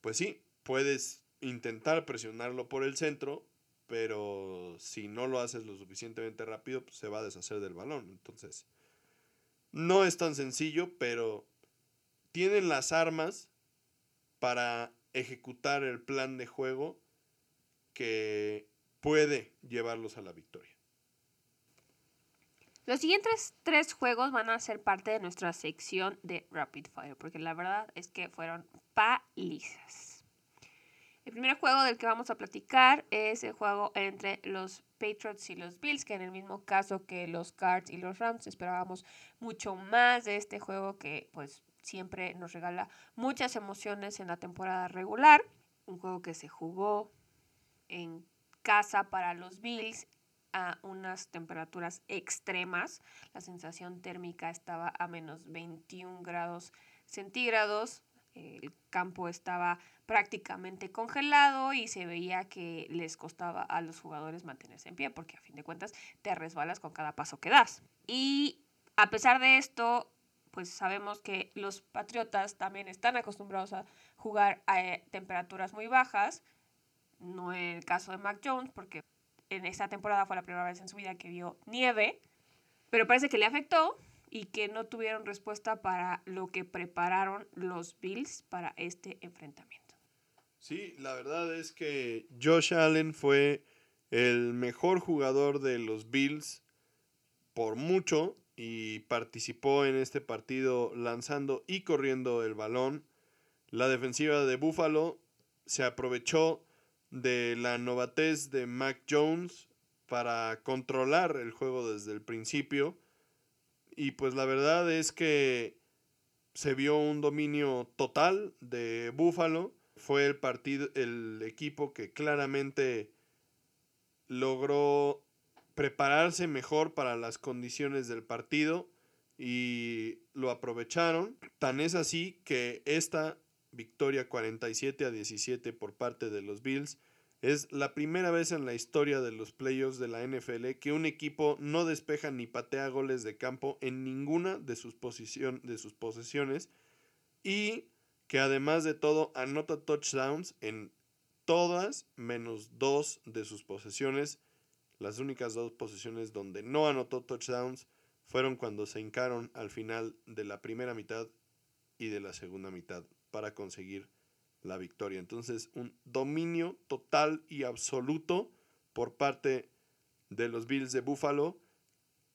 Speaker 2: pues sí, puedes intentar presionarlo por el centro, pero si no lo haces lo suficientemente rápido, pues se va a deshacer del balón. Entonces, no es tan sencillo, pero tienen las armas para ejecutar el plan de juego que puede llevarlos a la victoria.
Speaker 1: Los siguientes tres juegos van a ser parte de nuestra sección de Rapid Fire, porque la verdad es que fueron palizas. El primer juego del que vamos a platicar es el juego entre los Patriots y los Bills, que en el mismo caso que los Cards y los Rams esperábamos mucho más de este juego que pues siempre nos regala muchas emociones en la temporada regular. Un juego que se jugó en casa para los Bills a unas temperaturas extremas. La sensación térmica estaba a menos 21 grados centígrados el campo estaba prácticamente congelado y se veía que les costaba a los jugadores mantenerse en pie, porque a fin de cuentas te resbalas con cada paso que das. Y a pesar de esto, pues sabemos que los Patriotas también están acostumbrados a jugar a eh, temperaturas muy bajas, no en el caso de Mac Jones, porque en esta temporada fue la primera vez en su vida que vio nieve, pero parece que le afectó y que no tuvieron respuesta para lo que prepararon los Bills para este enfrentamiento.
Speaker 2: Sí, la verdad es que Josh Allen fue el mejor jugador de los Bills por mucho y participó en este partido lanzando y corriendo el balón. La defensiva de Buffalo se aprovechó de la novatez de Mac Jones para controlar el juego desde el principio. Y pues la verdad es que se vio un dominio total de Buffalo. Fue el partido, el equipo que claramente logró prepararse mejor para las condiciones del partido y lo aprovecharon. Tan es así que esta victoria 47 a 17 por parte de los Bills. Es la primera vez en la historia de los playoffs de la NFL que un equipo no despeja ni patea goles de campo en ninguna de sus, de sus posesiones y que además de todo anota touchdowns en todas menos dos de sus posesiones. Las únicas dos posiciones donde no anotó touchdowns fueron cuando se hincaron al final de la primera mitad y de la segunda mitad para conseguir la victoria. Entonces, un dominio total y absoluto por parte de los Bills de Buffalo,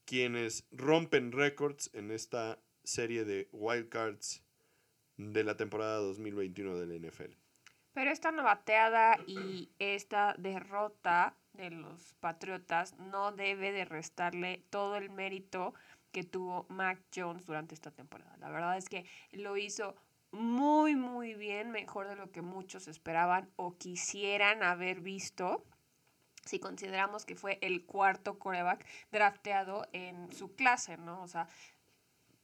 Speaker 2: quienes rompen récords en esta serie de wildcards de la temporada 2021 del NFL.
Speaker 1: Pero esta novateada y esta derrota de los Patriotas no debe de restarle todo el mérito que tuvo Mac Jones durante esta temporada. La verdad es que lo hizo muy, muy bien, mejor de lo que muchos esperaban o quisieran haber visto. Si consideramos que fue el cuarto coreback drafteado en su clase, ¿no? O sea,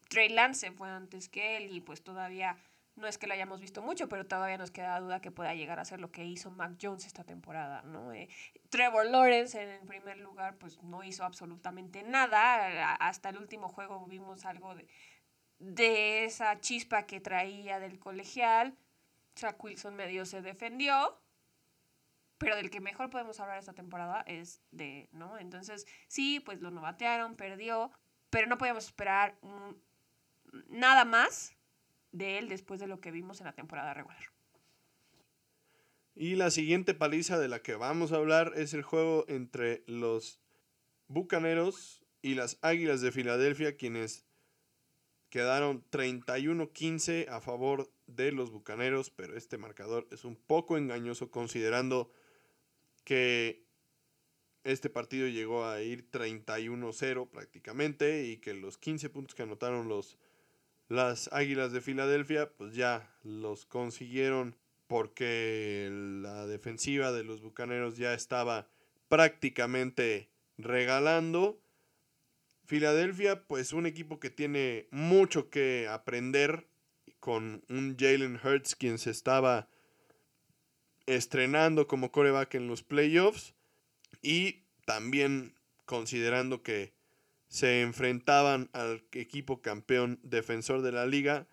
Speaker 1: Trey Lance fue antes que él y pues todavía no es que lo hayamos visto mucho, pero todavía nos queda duda que pueda llegar a ser lo que hizo Mac Jones esta temporada, ¿no? Eh, Trevor Lawrence en el primer lugar, pues no hizo absolutamente nada. Hasta el último juego vimos algo de, de esa chispa que traía del colegial. Chuck Wilson medio se defendió, pero del que mejor podemos hablar esta temporada es de, ¿no? Entonces, sí, pues lo novatearon, perdió, pero no podíamos esperar nada más de él después de lo que vimos en la temporada regular.
Speaker 2: Y la siguiente paliza de la que vamos a hablar es el juego entre los Bucaneros y las Águilas de Filadelfia, quienes quedaron 31-15 a favor de los Bucaneros, pero este marcador es un poco engañoso considerando que este partido llegó a ir 31-0 prácticamente y que los 15 puntos que anotaron los las Águilas de Filadelfia pues ya los consiguieron porque la defensiva de los Bucaneros ya estaba prácticamente regalando. Filadelfia pues un equipo que tiene mucho que aprender con un Jalen Hurts quien se estaba estrenando como coreback en los playoffs y también considerando que se enfrentaban al equipo campeón defensor de la liga,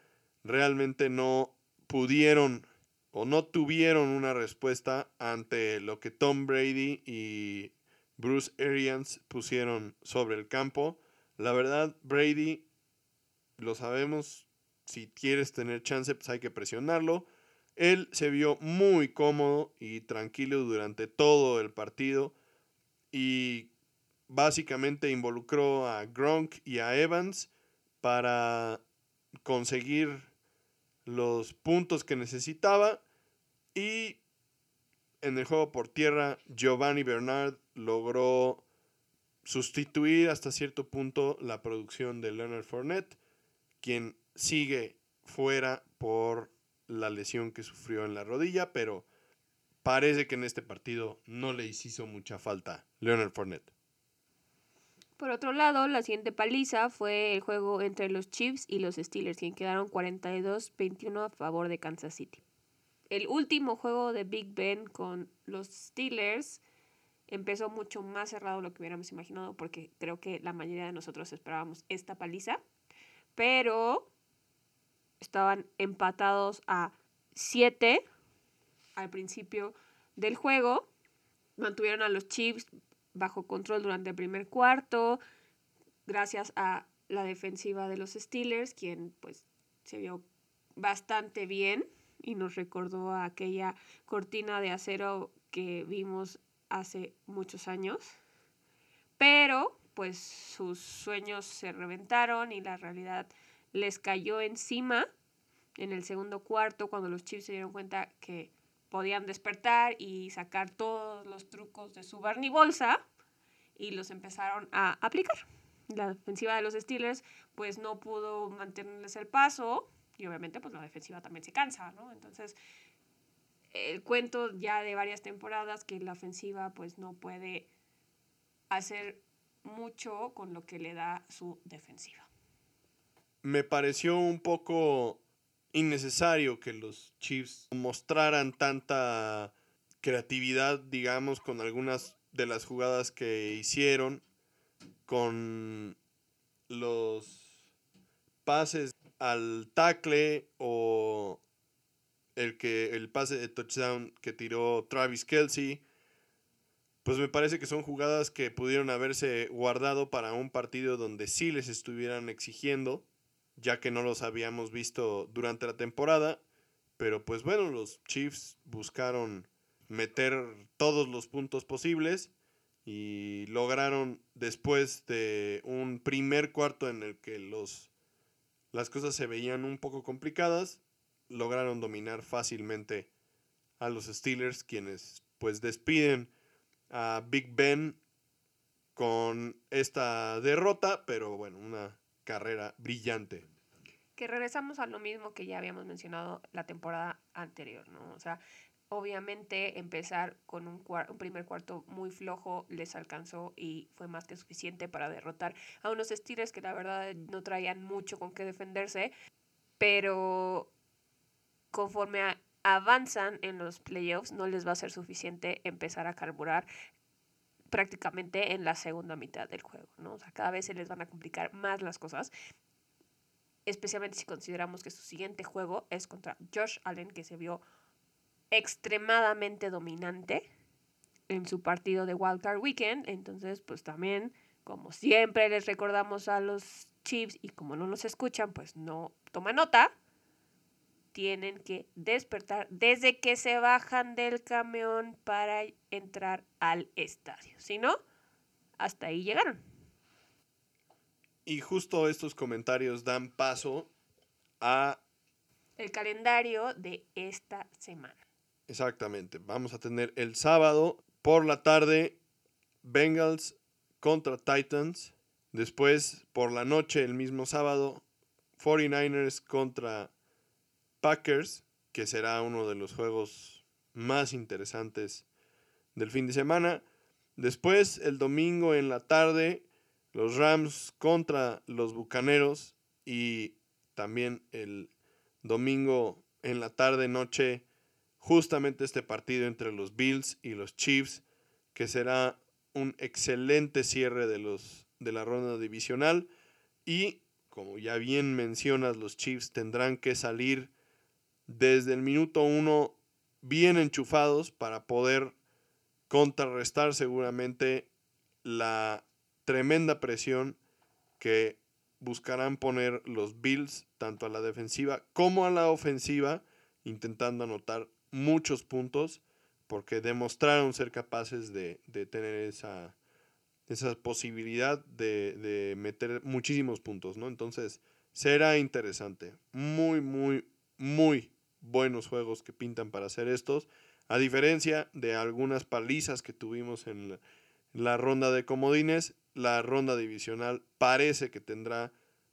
Speaker 2: realmente no pudieron o no tuvieron una respuesta ante lo que Tom Brady y Bruce Arians pusieron sobre el campo. La verdad, Brady, lo sabemos, si quieres tener chance, pues hay que presionarlo. Él se vio muy cómodo y tranquilo durante todo el partido y básicamente involucró a Gronk y a Evans para conseguir los puntos que necesitaba y en el juego por tierra Giovanni Bernard logró sustituir hasta cierto punto la producción de Leonard Fournette, quien sigue fuera por la lesión que sufrió en la rodilla, pero parece que en este partido no le hizo mucha falta Leonard Fournette.
Speaker 1: Por otro lado, la siguiente paliza fue el juego entre los Chiefs y los Steelers, quien quedaron 42-21 a favor de Kansas City. El último juego de Big Ben con los Steelers empezó mucho más cerrado de lo que hubiéramos imaginado, porque creo que la mayoría de nosotros esperábamos esta paliza, pero estaban empatados a 7 al principio del juego. Mantuvieron a los Chiefs bajo control durante el primer cuarto, gracias a la defensiva de los Steelers, quien pues se vio bastante bien y nos recordó a aquella cortina de acero que vimos hace muchos años. Pero pues sus sueños se reventaron y la realidad les cayó encima en el segundo cuarto cuando los Chiefs se dieron cuenta que podían despertar y sacar todos los trucos de su Barney Bolsa y los empezaron a aplicar. La defensiva de los Steelers pues no pudo mantenerles el paso y obviamente pues la defensiva también se cansa, ¿no? Entonces el cuento ya de varias temporadas que la ofensiva pues no puede hacer mucho con lo que le da su defensiva.
Speaker 2: Me pareció un poco innecesario que los Chiefs mostraran tanta creatividad, digamos, con algunas de las jugadas que hicieron, con los pases al tackle o el que el pase de touchdown que tiró Travis Kelsey. Pues me parece que son jugadas que pudieron haberse guardado para un partido donde sí les estuvieran exigiendo ya que no los habíamos visto durante la temporada. Pero pues bueno, los Chiefs buscaron meter todos los puntos posibles y lograron después de un primer cuarto en el que los las cosas se veían un poco complicadas, lograron dominar fácilmente a los Steelers quienes pues despiden a Big Ben con esta derrota, pero bueno, una carrera brillante.
Speaker 1: Que regresamos a lo mismo que ya habíamos mencionado la temporada anterior, ¿no? O sea, obviamente empezar con un, un, primer cuarto muy flojo les alcanzó y fue más que suficiente para derrotar a unos Steelers que la verdad no traían mucho con qué defenderse, pero conforme avanzan en los playoffs no les va a ser suficiente empezar a carburar prácticamente en la segunda mitad del juego, ¿no? O sea, cada vez se les van a complicar más las cosas, especialmente si consideramos que su siguiente juego es contra Josh Allen, que se vio extremadamente dominante en su partido de Wildcard Weekend, entonces pues también, como siempre les recordamos a los Chiefs y como no nos escuchan, pues no toma nota, tienen que despertar desde que se bajan del camión para entrar al estadio. Si no, hasta ahí llegaron.
Speaker 2: Y justo estos comentarios dan paso a...
Speaker 1: El calendario de esta semana.
Speaker 2: Exactamente. Vamos a tener el sábado por la tarde Bengals contra Titans. Después por la noche, el mismo sábado, 49ers contra Packers, que será uno de los juegos más interesantes del fin de semana. Después, el domingo en la tarde, los Rams contra los Bucaneros y también el domingo en la tarde noche justamente este partido entre los Bills y los Chiefs que será un excelente cierre de los de la ronda divisional. Y como ya bien mencionas los Chiefs tendrán que salir desde el minuto uno bien enchufados para poder contrarrestar seguramente la tremenda presión que buscarán poner los Bills tanto a la defensiva como a la ofensiva, intentando anotar muchos puntos, porque demostraron ser capaces de, tener esa, esa posibilidad de, de, meter muchísimos puntos, ¿no? Entonces, será interesante. Muy, muy, muy buenos juegos que pintan para hacer estos. A diferencia de algunas palizas que tuvimos en la ronda de comodines, la ronda divisional parece que tendrá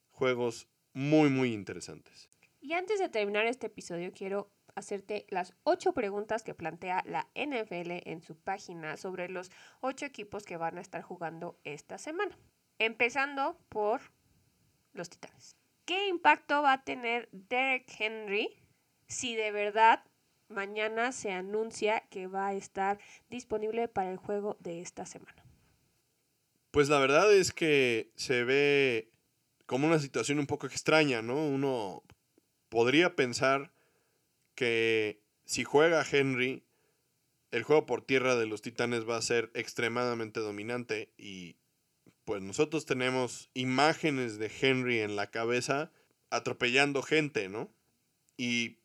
Speaker 2: juegos muy, muy interesantes.
Speaker 1: Y antes de terminar este episodio, quiero hacerte las ocho preguntas que plantea la NFL en su página sobre los ocho equipos que van a estar jugando esta semana. Empezando por los Titanes. ¿Qué impacto va a tener Derek Henry si de verdad mañana se anuncia que va a estar disponible para el juego de esta semana?
Speaker 2: Pues la verdad es que se ve como una situación un poco extraña, ¿no? Uno podría pensar que si juega Henry, el juego por tierra de los Titanes va a ser extremadamente dominante y pues nosotros tenemos imágenes de Henry en la cabeza atropellando gente, ¿no? Y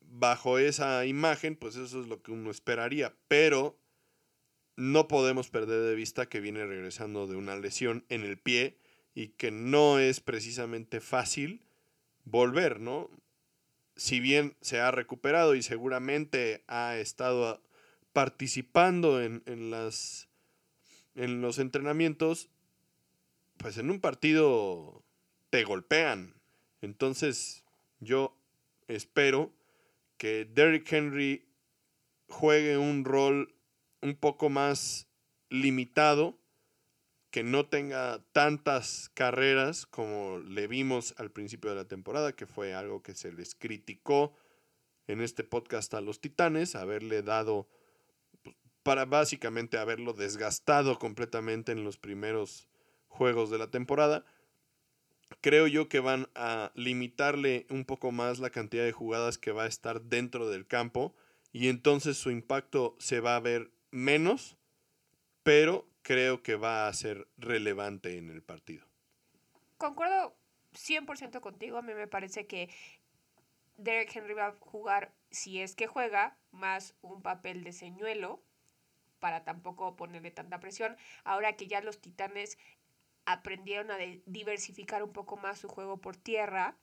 Speaker 2: bajo esa imagen, pues eso es lo que uno esperaría, pero no podemos perder de vista que viene regresando de una lesión en el pie y que no es precisamente fácil volver, ¿no? Si bien se ha recuperado y seguramente ha estado participando en, en las, en los entrenamientos, pues en un partido te golpean. Entonces yo espero que Derrick Henry juegue un rol un poco más limitado, que no tenga tantas carreras como le vimos al principio de la temporada, que fue algo que se les criticó en este podcast a los Titanes, haberle dado, pues, para básicamente haberlo desgastado completamente en los primeros juegos de la temporada. Creo yo que van a limitarle un poco más la cantidad de jugadas que va a estar dentro del campo y entonces su impacto se va a ver menos, pero creo que va a ser relevante en el partido.
Speaker 1: Concuerdo 100% contigo, a mí me parece que Derek Henry va a jugar, si es que juega, más un papel de señuelo para tampoco ponerle tanta presión. Ahora que ya los Titanes aprendieron a diversificar un poco más su juego por tierra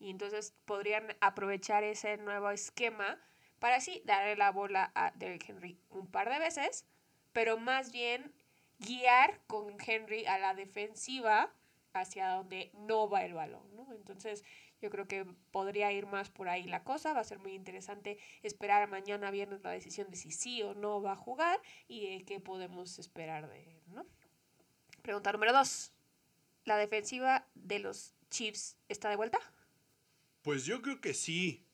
Speaker 1: y entonces podrían aprovechar ese nuevo esquema para así darle la bola a Derrick Henry un par de veces, pero más bien guiar con Henry a la defensiva hacia donde no va el balón, ¿no? Entonces, yo creo que podría ir más por ahí la cosa. Va a ser muy interesante esperar mañana viernes la decisión de si sí o no va a jugar y qué podemos esperar de él, ¿no? Pregunta número dos. ¿La defensiva de los Chiefs está de vuelta?
Speaker 2: Pues yo creo que sí.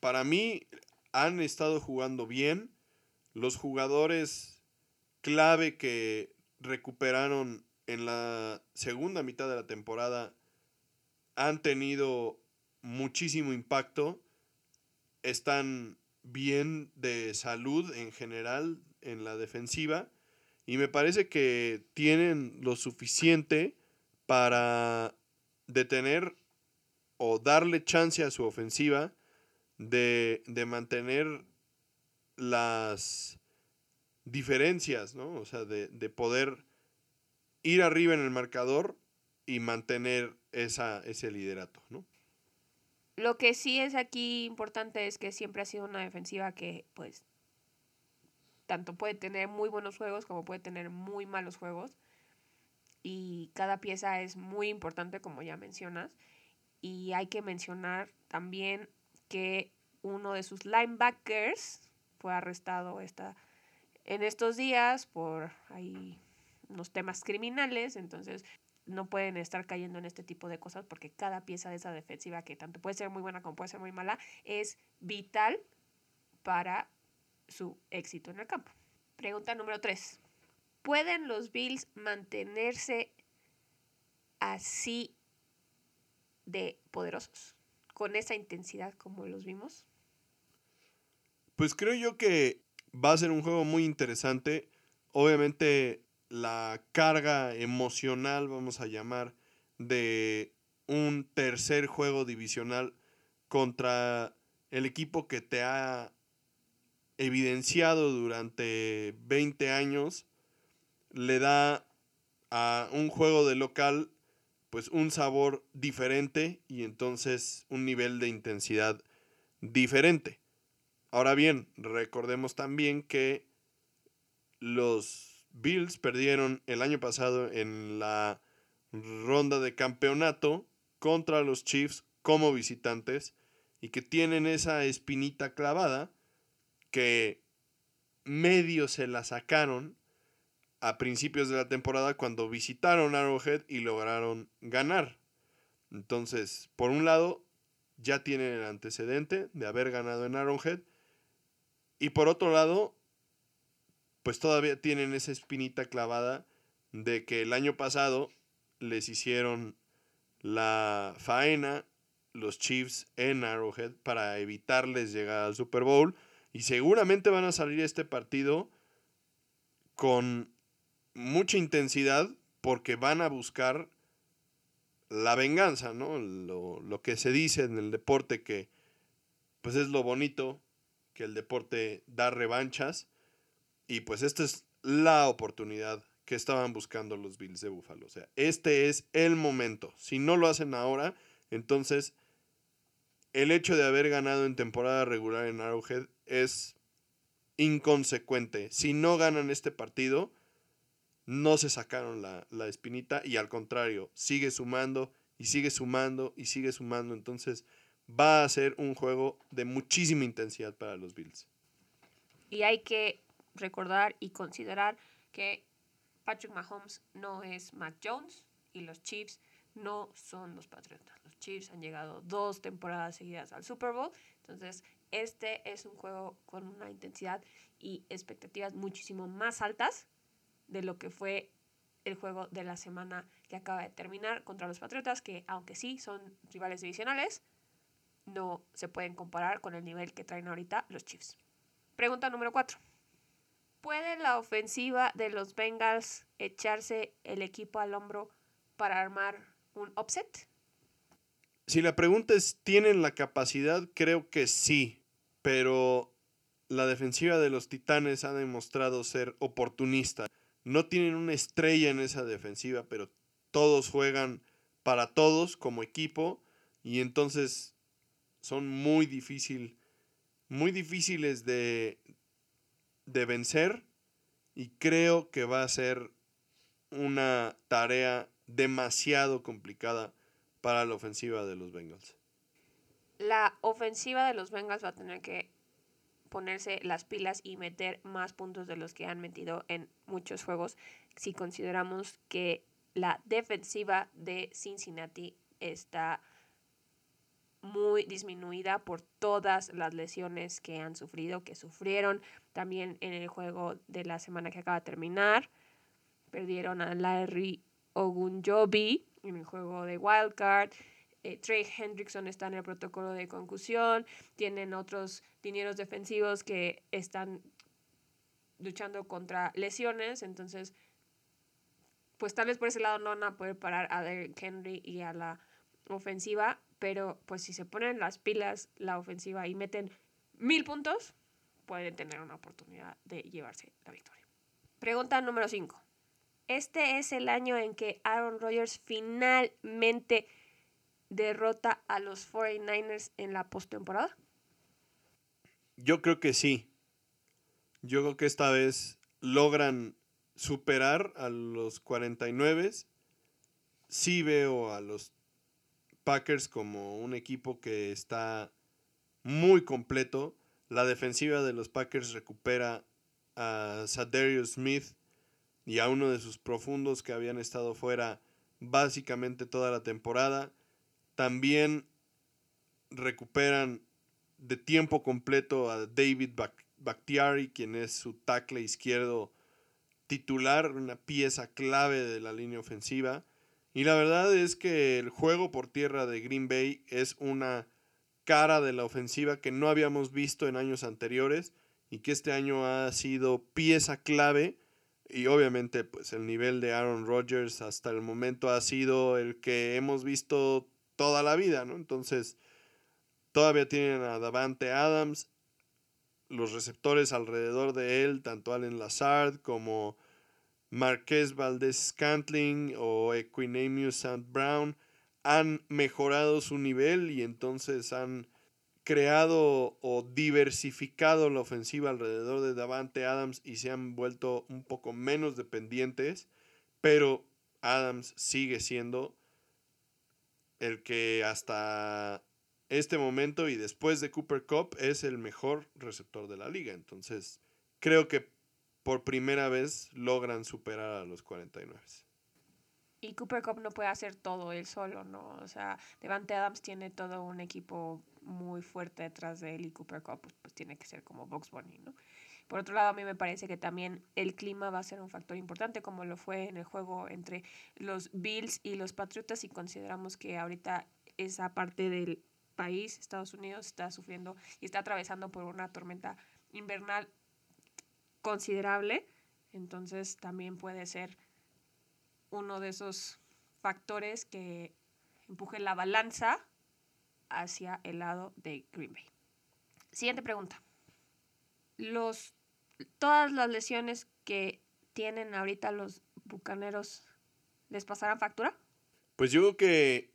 Speaker 2: Para mí, han estado jugando bien. Los jugadores clave que recuperaron en la segunda mitad de la temporada han tenido muchísimo impacto. Están bien de salud en general en la defensiva. Y me parece que tienen lo suficiente para detener o darle chance a su ofensiva de, de mantener las diferencias, ¿no? O sea, de, de, poder ir arriba en el marcador y mantener esa, ese liderato, ¿no?
Speaker 1: Lo que sí es aquí importante es que siempre ha sido una defensiva que, pues, tanto puede tener muy buenos juegos como puede tener muy malos juegos. Y cada pieza es muy importante, como ya mencionas. Y hay que mencionar también que uno de sus linebackers fue arrestado esta, en estos días por ahí unos temas criminales, entonces no pueden estar cayendo en este tipo de cosas porque cada pieza de esa defensiva, que tanto puede ser muy buena como puede ser muy mala, es vital para su éxito en el campo. Pregunta número 3. ¿Pueden los Bills mantenerse así de poderosos? Con esa intensidad como los vimos.
Speaker 2: Pues creo yo que va a ser un juego muy interesante. Obviamente la carga emocional, vamos a llamar, de un tercer juego divisional contra el equipo que te ha evidenciado durante 20 años, le da a un juego de local pues un sabor diferente y entonces un nivel de intensidad diferente. Ahora bien, recordemos también que los Bills perdieron el año pasado en la ronda de campeonato contra los Chiefs como visitantes y que tienen esa espinita clavada que medio se la sacaron a principios de la temporada cuando visitaron Arrowhead y lograron ganar. Entonces, por un lado, ya tienen el antecedente de haber ganado en Arrowhead y por otro lado, pues todavía tienen esa espinita clavada de que el año pasado les hicieron la faena los Chiefs en Arrowhead para evitarles llegar al Super Bowl y seguramente van a salir este partido con mucha intensidad porque van a buscar la venganza, ¿no? Lo, lo que se dice en el deporte que pues es lo bonito que el deporte da revanchas. Y pues esta es la oportunidad que estaban buscando los Bills de Buffalo. O sea, este es el momento. Si no lo hacen ahora, entonces el hecho de haber ganado en temporada regular en Arrowhead es inconsecuente. Si no ganan este partido, no se sacaron la, la, espinita y al contrario, sigue sumando y sigue sumando y sigue sumando. Entonces va a ser un juego de muchísima intensidad para los Bills.
Speaker 1: Y hay que recordar y considerar que Patrick Mahomes no es Mac Jones y los Chiefs no son los Patriotas. Los Chiefs han llegado dos temporadas seguidas al Super Bowl. Entonces, este es un juego con una intensidad y expectativas muchísimo más altas de lo que fue el juego de la semana que acaba de terminar contra los Patriotas, que aunque sí son rivales divisionales, no se pueden comparar con el nivel que traen ahorita los Chiefs. Pregunta número 4. ¿Puede la ofensiva de los Bengals echarse el equipo al hombro para armar un upset?
Speaker 2: Si la pregunta es, ¿tienen la capacidad? Creo que sí, pero la defensiva de los Titanes ha demostrado ser oportunista. No tienen una estrella en esa defensiva, pero todos juegan para todos como equipo y entonces son muy difícil, muy difíciles de, de vencer y creo que va a ser una tarea demasiado complicada para la ofensiva de los Bengals.
Speaker 1: La ofensiva de los Bengals va a tener que ponerse las pilas y meter más puntos de los que han metido en muchos juegos si consideramos que la defensiva de Cincinnati está muy disminuida por todas las lesiones que han sufrido, que sufrieron también en el juego de la semana que acaba de terminar. Perdieron a Larry Ogunjobi en el juego de Wildcard. Eh, Trey Hendrickson está en el protocolo de concusión. Tienen otros dineros defensivos que están luchando contra lesiones. Entonces, pues tal vez por ese lado no van a poder parar a Derrick Henry y a la ofensiva. Pero pues si se ponen las pilas la ofensiva y meten mil puntos, pueden tener una oportunidad de llevarse la victoria. Pregunta número 5. Este es el año en que Aaron Rodgers finalmente derrota a los 49ers en la postemporada.
Speaker 2: Yo creo que sí. Yo creo que esta vez logran superar a los 49. Sí veo a los Packers como un equipo que está muy completo. La defensiva de los Packers recupera a Sadarius Smith, y a uno de sus profundos que habían estado fuera básicamente toda la temporada. También recuperan de tiempo completo a David Bakhtiari, quien es su tackle izquierdo titular, una pieza clave de la línea ofensiva. Y la verdad es que el juego por tierra de Green Bay es una cara de la ofensiva que no habíamos visto en años anteriores y que este año ha sido pieza clave y obviamente, pues el nivel de Aaron Rodgers hasta el momento ha sido el que hemos visto toda la vida, ¿no? Entonces, todavía tienen a Davante Adams, los receptores alrededor de él, tanto Allen Lazard como Marqués Valdez Scantling o Equinemius St. Brown, han mejorado su nivel y entonces han creado o diversificado la ofensiva alrededor de Davante Adams y se han vuelto un poco menos dependientes, pero Adams sigue siendo el que hasta este momento y después de Cooper Cup es el mejor receptor de la liga. Entonces, creo que por primera vez logran superar a los 49.
Speaker 1: Y Cooper Cup no puede hacer todo él solo, ¿no? O sea, Devante Adams tiene todo un equipo muy fuerte detrás de él y Cooper Cup pues, pues, tiene que ser como Box Bunny, ¿no? Por otro lado, a mí me parece que también el clima va a ser un factor importante, como lo fue en el juego entre los Bills y los Patriotas, y consideramos que ahorita esa parte del país, Estados Unidos, está sufriendo y está atravesando por una tormenta invernal considerable. Entonces también puede ser uno de esos factores que empuje la balanza hacia el lado de Green Bay. Siguiente pregunta. Los, todas las lesiones que tienen ahorita los Bucaneros les pasarán factura?
Speaker 2: Pues yo creo que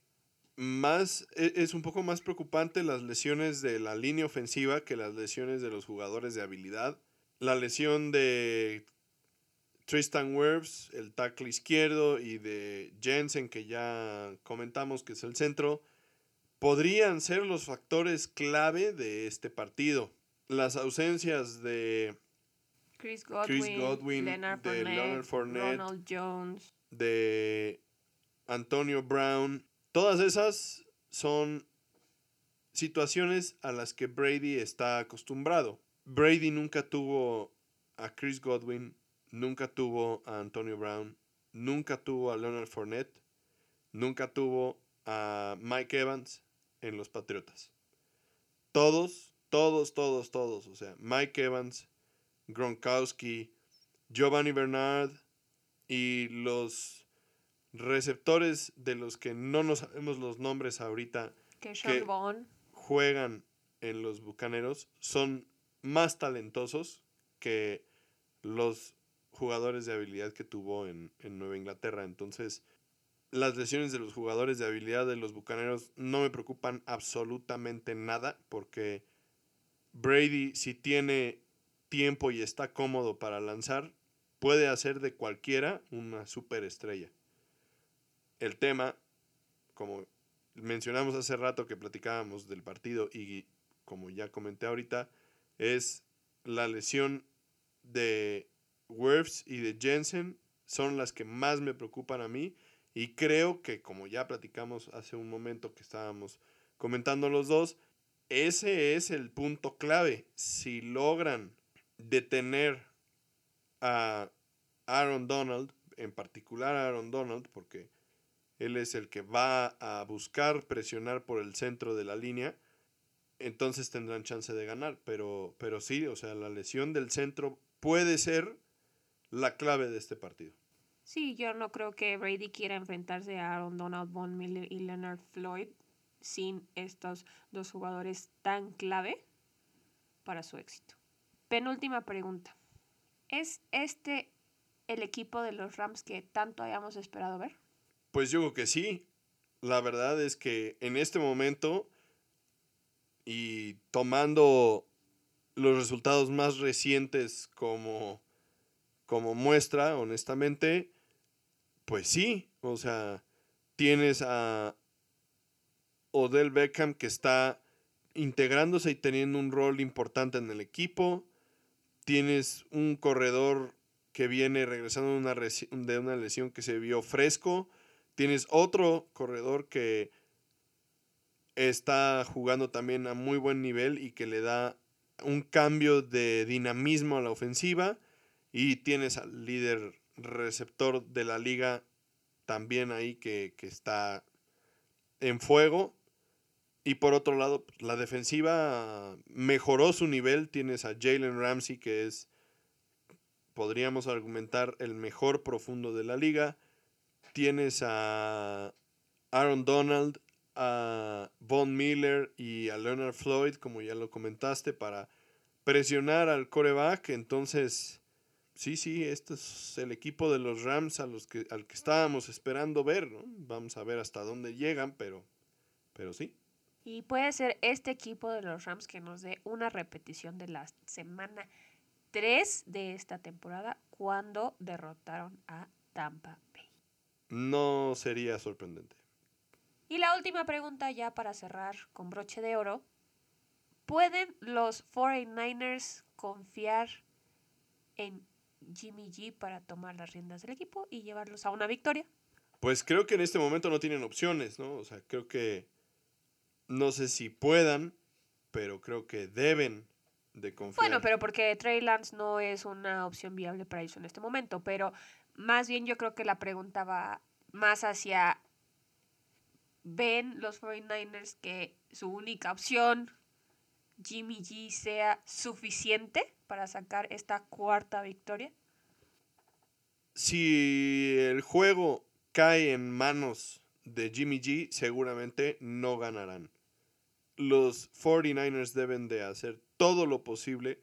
Speaker 2: más e, es un poco más preocupante las lesiones de la línea ofensiva que las lesiones de los jugadores de habilidad. La lesión de Tristan Wirfs, el tackle izquierdo, y de Jensen, que ya comentamos que es el centro, podrían ser los factores clave de este partido. Las ausencias de
Speaker 1: Chris Godwin, Leonard de Leonard Fournette, Ronald Jones,
Speaker 2: de Antonio Brown, todas esas son situaciones a las que Brady está acostumbrado. Brady nunca tuvo a Chris Godwin, nunca tuvo a Antonio Brown, nunca tuvo a Leonard Fournette, nunca tuvo a Mike Evans en los Patriotas. Todos, todos, todos, todos. O sea, Mike Evans, Gronkowski, Giovanni Bernard y los receptores de los que no nos sabemos los nombres ahorita
Speaker 1: que,
Speaker 2: juegan en los Bucaneros son más talentosos que los jugadores de habilidad que tuvo en, en Nueva Inglaterra. Entonces, las lesiones de los jugadores de habilidad de los Bucaneros no me preocupan absolutamente nada porque Brady si tiene tiempo y está cómodo para lanzar, puede hacer de cualquiera una superestrella. El tema, como mencionamos hace rato que platicábamos del partido y como ya comenté ahorita, es la lesión de Wirfs y de Jensen son las que más me preocupan a mí y creo que como ya platicamos hace un momento que estábamos comentando los dos, ese es el punto clave. Si logran detener a Aaron Donald, en particular a Aaron Donald, porque él es el que va a buscar presionar por el centro de la línea, entonces tendrán chance de ganar. Pero, pero sí, o sea, la lesión del centro puede ser la clave de este partido.
Speaker 1: Sí, yo no creo que Brady quiera enfrentarse a Aaron Donald, Von Miller y Leonard Floyd sin estos dos jugadores tan clave para su éxito. Penúltima pregunta. ¿Es este el equipo de los Rams que tanto hayamos esperado ver?
Speaker 2: Pues yo creo que sí. La verdad es que en este momento y tomando los resultados más recientes como, como muestra, honestamente, pues sí. O sea, tienes a Odell Beckham que está integrándose y teniendo un rol importante en el equipo tienes un corredor que viene regresando de una, de una lesión que se vio fresco, tienes otro corredor que está jugando también a muy buen nivel y que le da un cambio de dinamismo a la ofensiva y tienes al líder receptor de la liga también ahí que, que está en fuego y por otro lado, la defensiva mejoró su nivel. Tienes a Jalen Ramsey, que es, podríamos argumentar, el mejor profundo de la liga. Tienes a Aaron Donald, a Von Miller y a Leonard Floyd, como ya lo comentaste, para presionar al coreback. Entonces, sí, sí, este es el equipo de los Rams a los que, al que estábamos esperando ver. Vamos a ver hasta dónde llegan, pero, pero sí.
Speaker 1: Y puede ser este equipo de los Rams que nos dé una repetición de la semana 3 de esta temporada cuando derrotaron a Tampa Bay.
Speaker 2: No sería sorprendente.
Speaker 1: Y la última pregunta ya para cerrar con broche de oro. ¿Pueden los 49ers confiar en Jimmy G para tomar las riendas del equipo y llevarlos a una victoria?
Speaker 2: Pues creo que en este momento no tienen opciones, ¿no? O sea, creo que no sé si puedan, pero creo que deben de confiar.
Speaker 1: Bueno, pero porque Trey Lance no es una opción viable para ellos en este momento, pero más bien yo creo que la pregunta va más hacia ven los 49ers que su única opción Jimmy G sea suficiente para sacar esta cuarta victoria?
Speaker 2: Si el juego cae en manos de Jimmy G, seguramente no ganarán los 49ers deben de hacer todo lo posible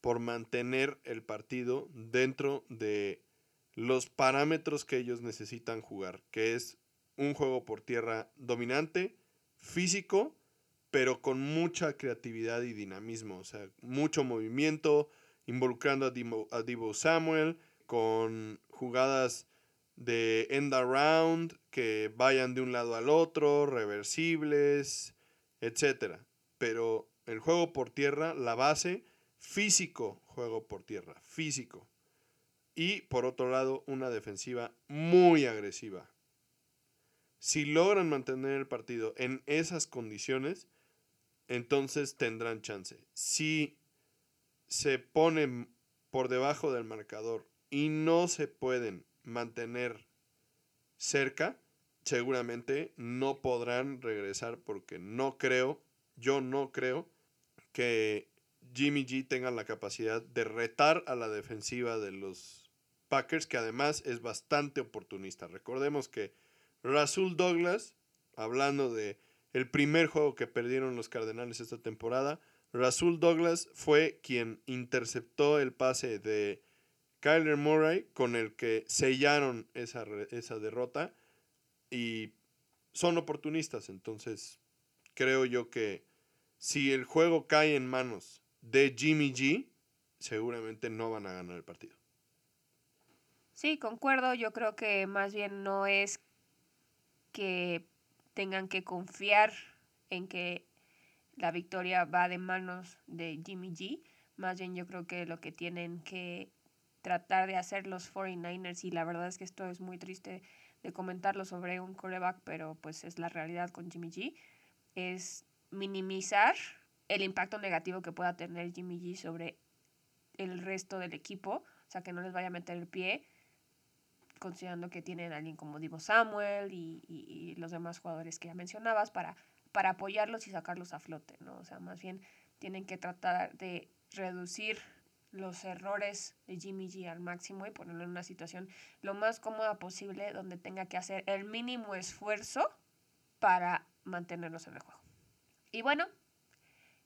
Speaker 2: por mantener el partido dentro de los parámetros que ellos necesitan jugar, que es un juego por tierra dominante, físico, pero con mucha creatividad y dinamismo, o sea, mucho movimiento, involucrando a Divo, Samuel, con jugadas de end around que vayan de un lado al otro, reversibles, etc. Pero el juego por tierra, la base, físico juego por tierra, físico. Y por otro lado, una defensiva muy agresiva. Si logran mantener el partido en esas condiciones, entonces tendrán chance. Si se ponen por debajo del marcador y no se pueden mantener cerca, seguramente no podrán regresar porque no creo, yo no creo que Jimmy G tenga la capacidad de retar a la defensiva de los Packers, que además es bastante oportunista. Recordemos que Rasul Douglas, hablando de el primer juego que perdieron los Cardenales esta temporada, Rasul Douglas fue quien interceptó el pase de Kyler Murray con el que sellaron esa, esa derrota y son oportunistas, entonces creo yo que si el juego cae en manos de Jimmy G, seguramente no van a ganar el partido.
Speaker 1: Sí, concuerdo. Yo creo que más bien no es que tengan que confiar en que la victoria va de manos de Jimmy G. Más bien yo creo que lo que tienen que tratar de hacer los 49ers, y la verdad es que esto es muy triste de comentarlo sobre un coreback, pero pues es la realidad con Jimmy G, es minimizar el impacto negativo que pueda tener Jimmy G sobre el resto del equipo, o sea, que no les vaya a meter el pie, considerando que tienen a alguien como Divo Samuel y, los demás jugadores que ya mencionabas para, para apoyarlos y sacarlos a flote, ¿no? O sea, más bien tienen que tratar de reducir los errores de Jimmy G al máximo y ponerlo en una situación lo más cómoda posible donde tenga que hacer el mínimo esfuerzo para mantenerlos en el juego. Y bueno,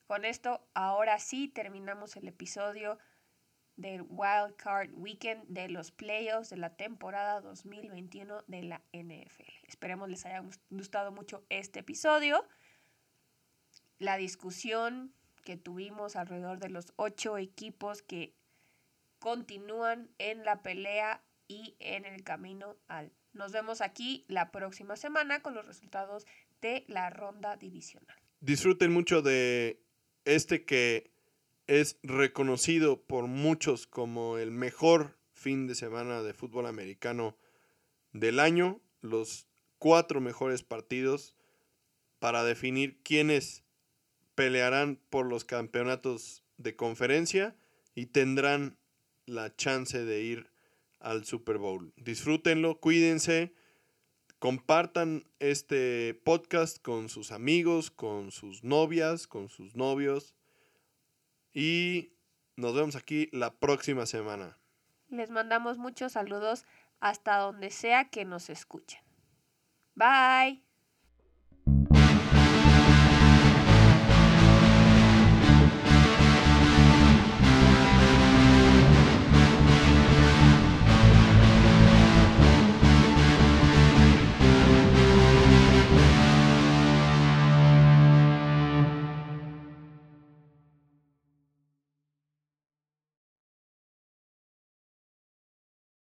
Speaker 1: con esto, ahora sí terminamos el episodio del Wild Card Weekend de los playoffs de la temporada 2021 de la NFL. Esperemos les haya gustado mucho este episodio. La discusión que tuvimos alrededor de los ocho equipos que continúan en la pelea y en el camino al. Nos vemos aquí la próxima semana con los resultados de la ronda divisional.
Speaker 2: Disfruten mucho de este que es reconocido por muchos como el mejor fin de semana de fútbol americano del año, los cuatro mejores partidos para definir quiénes pelearán por los campeonatos de conferencia y tendrán la chance de ir al Super Bowl. Disfrútenlo, cuídense, compartan este podcast con sus amigos, con sus novias, con sus novios. Y nos vemos aquí la próxima semana.
Speaker 1: Les mandamos muchos saludos hasta donde sea que nos escuchen. Bye.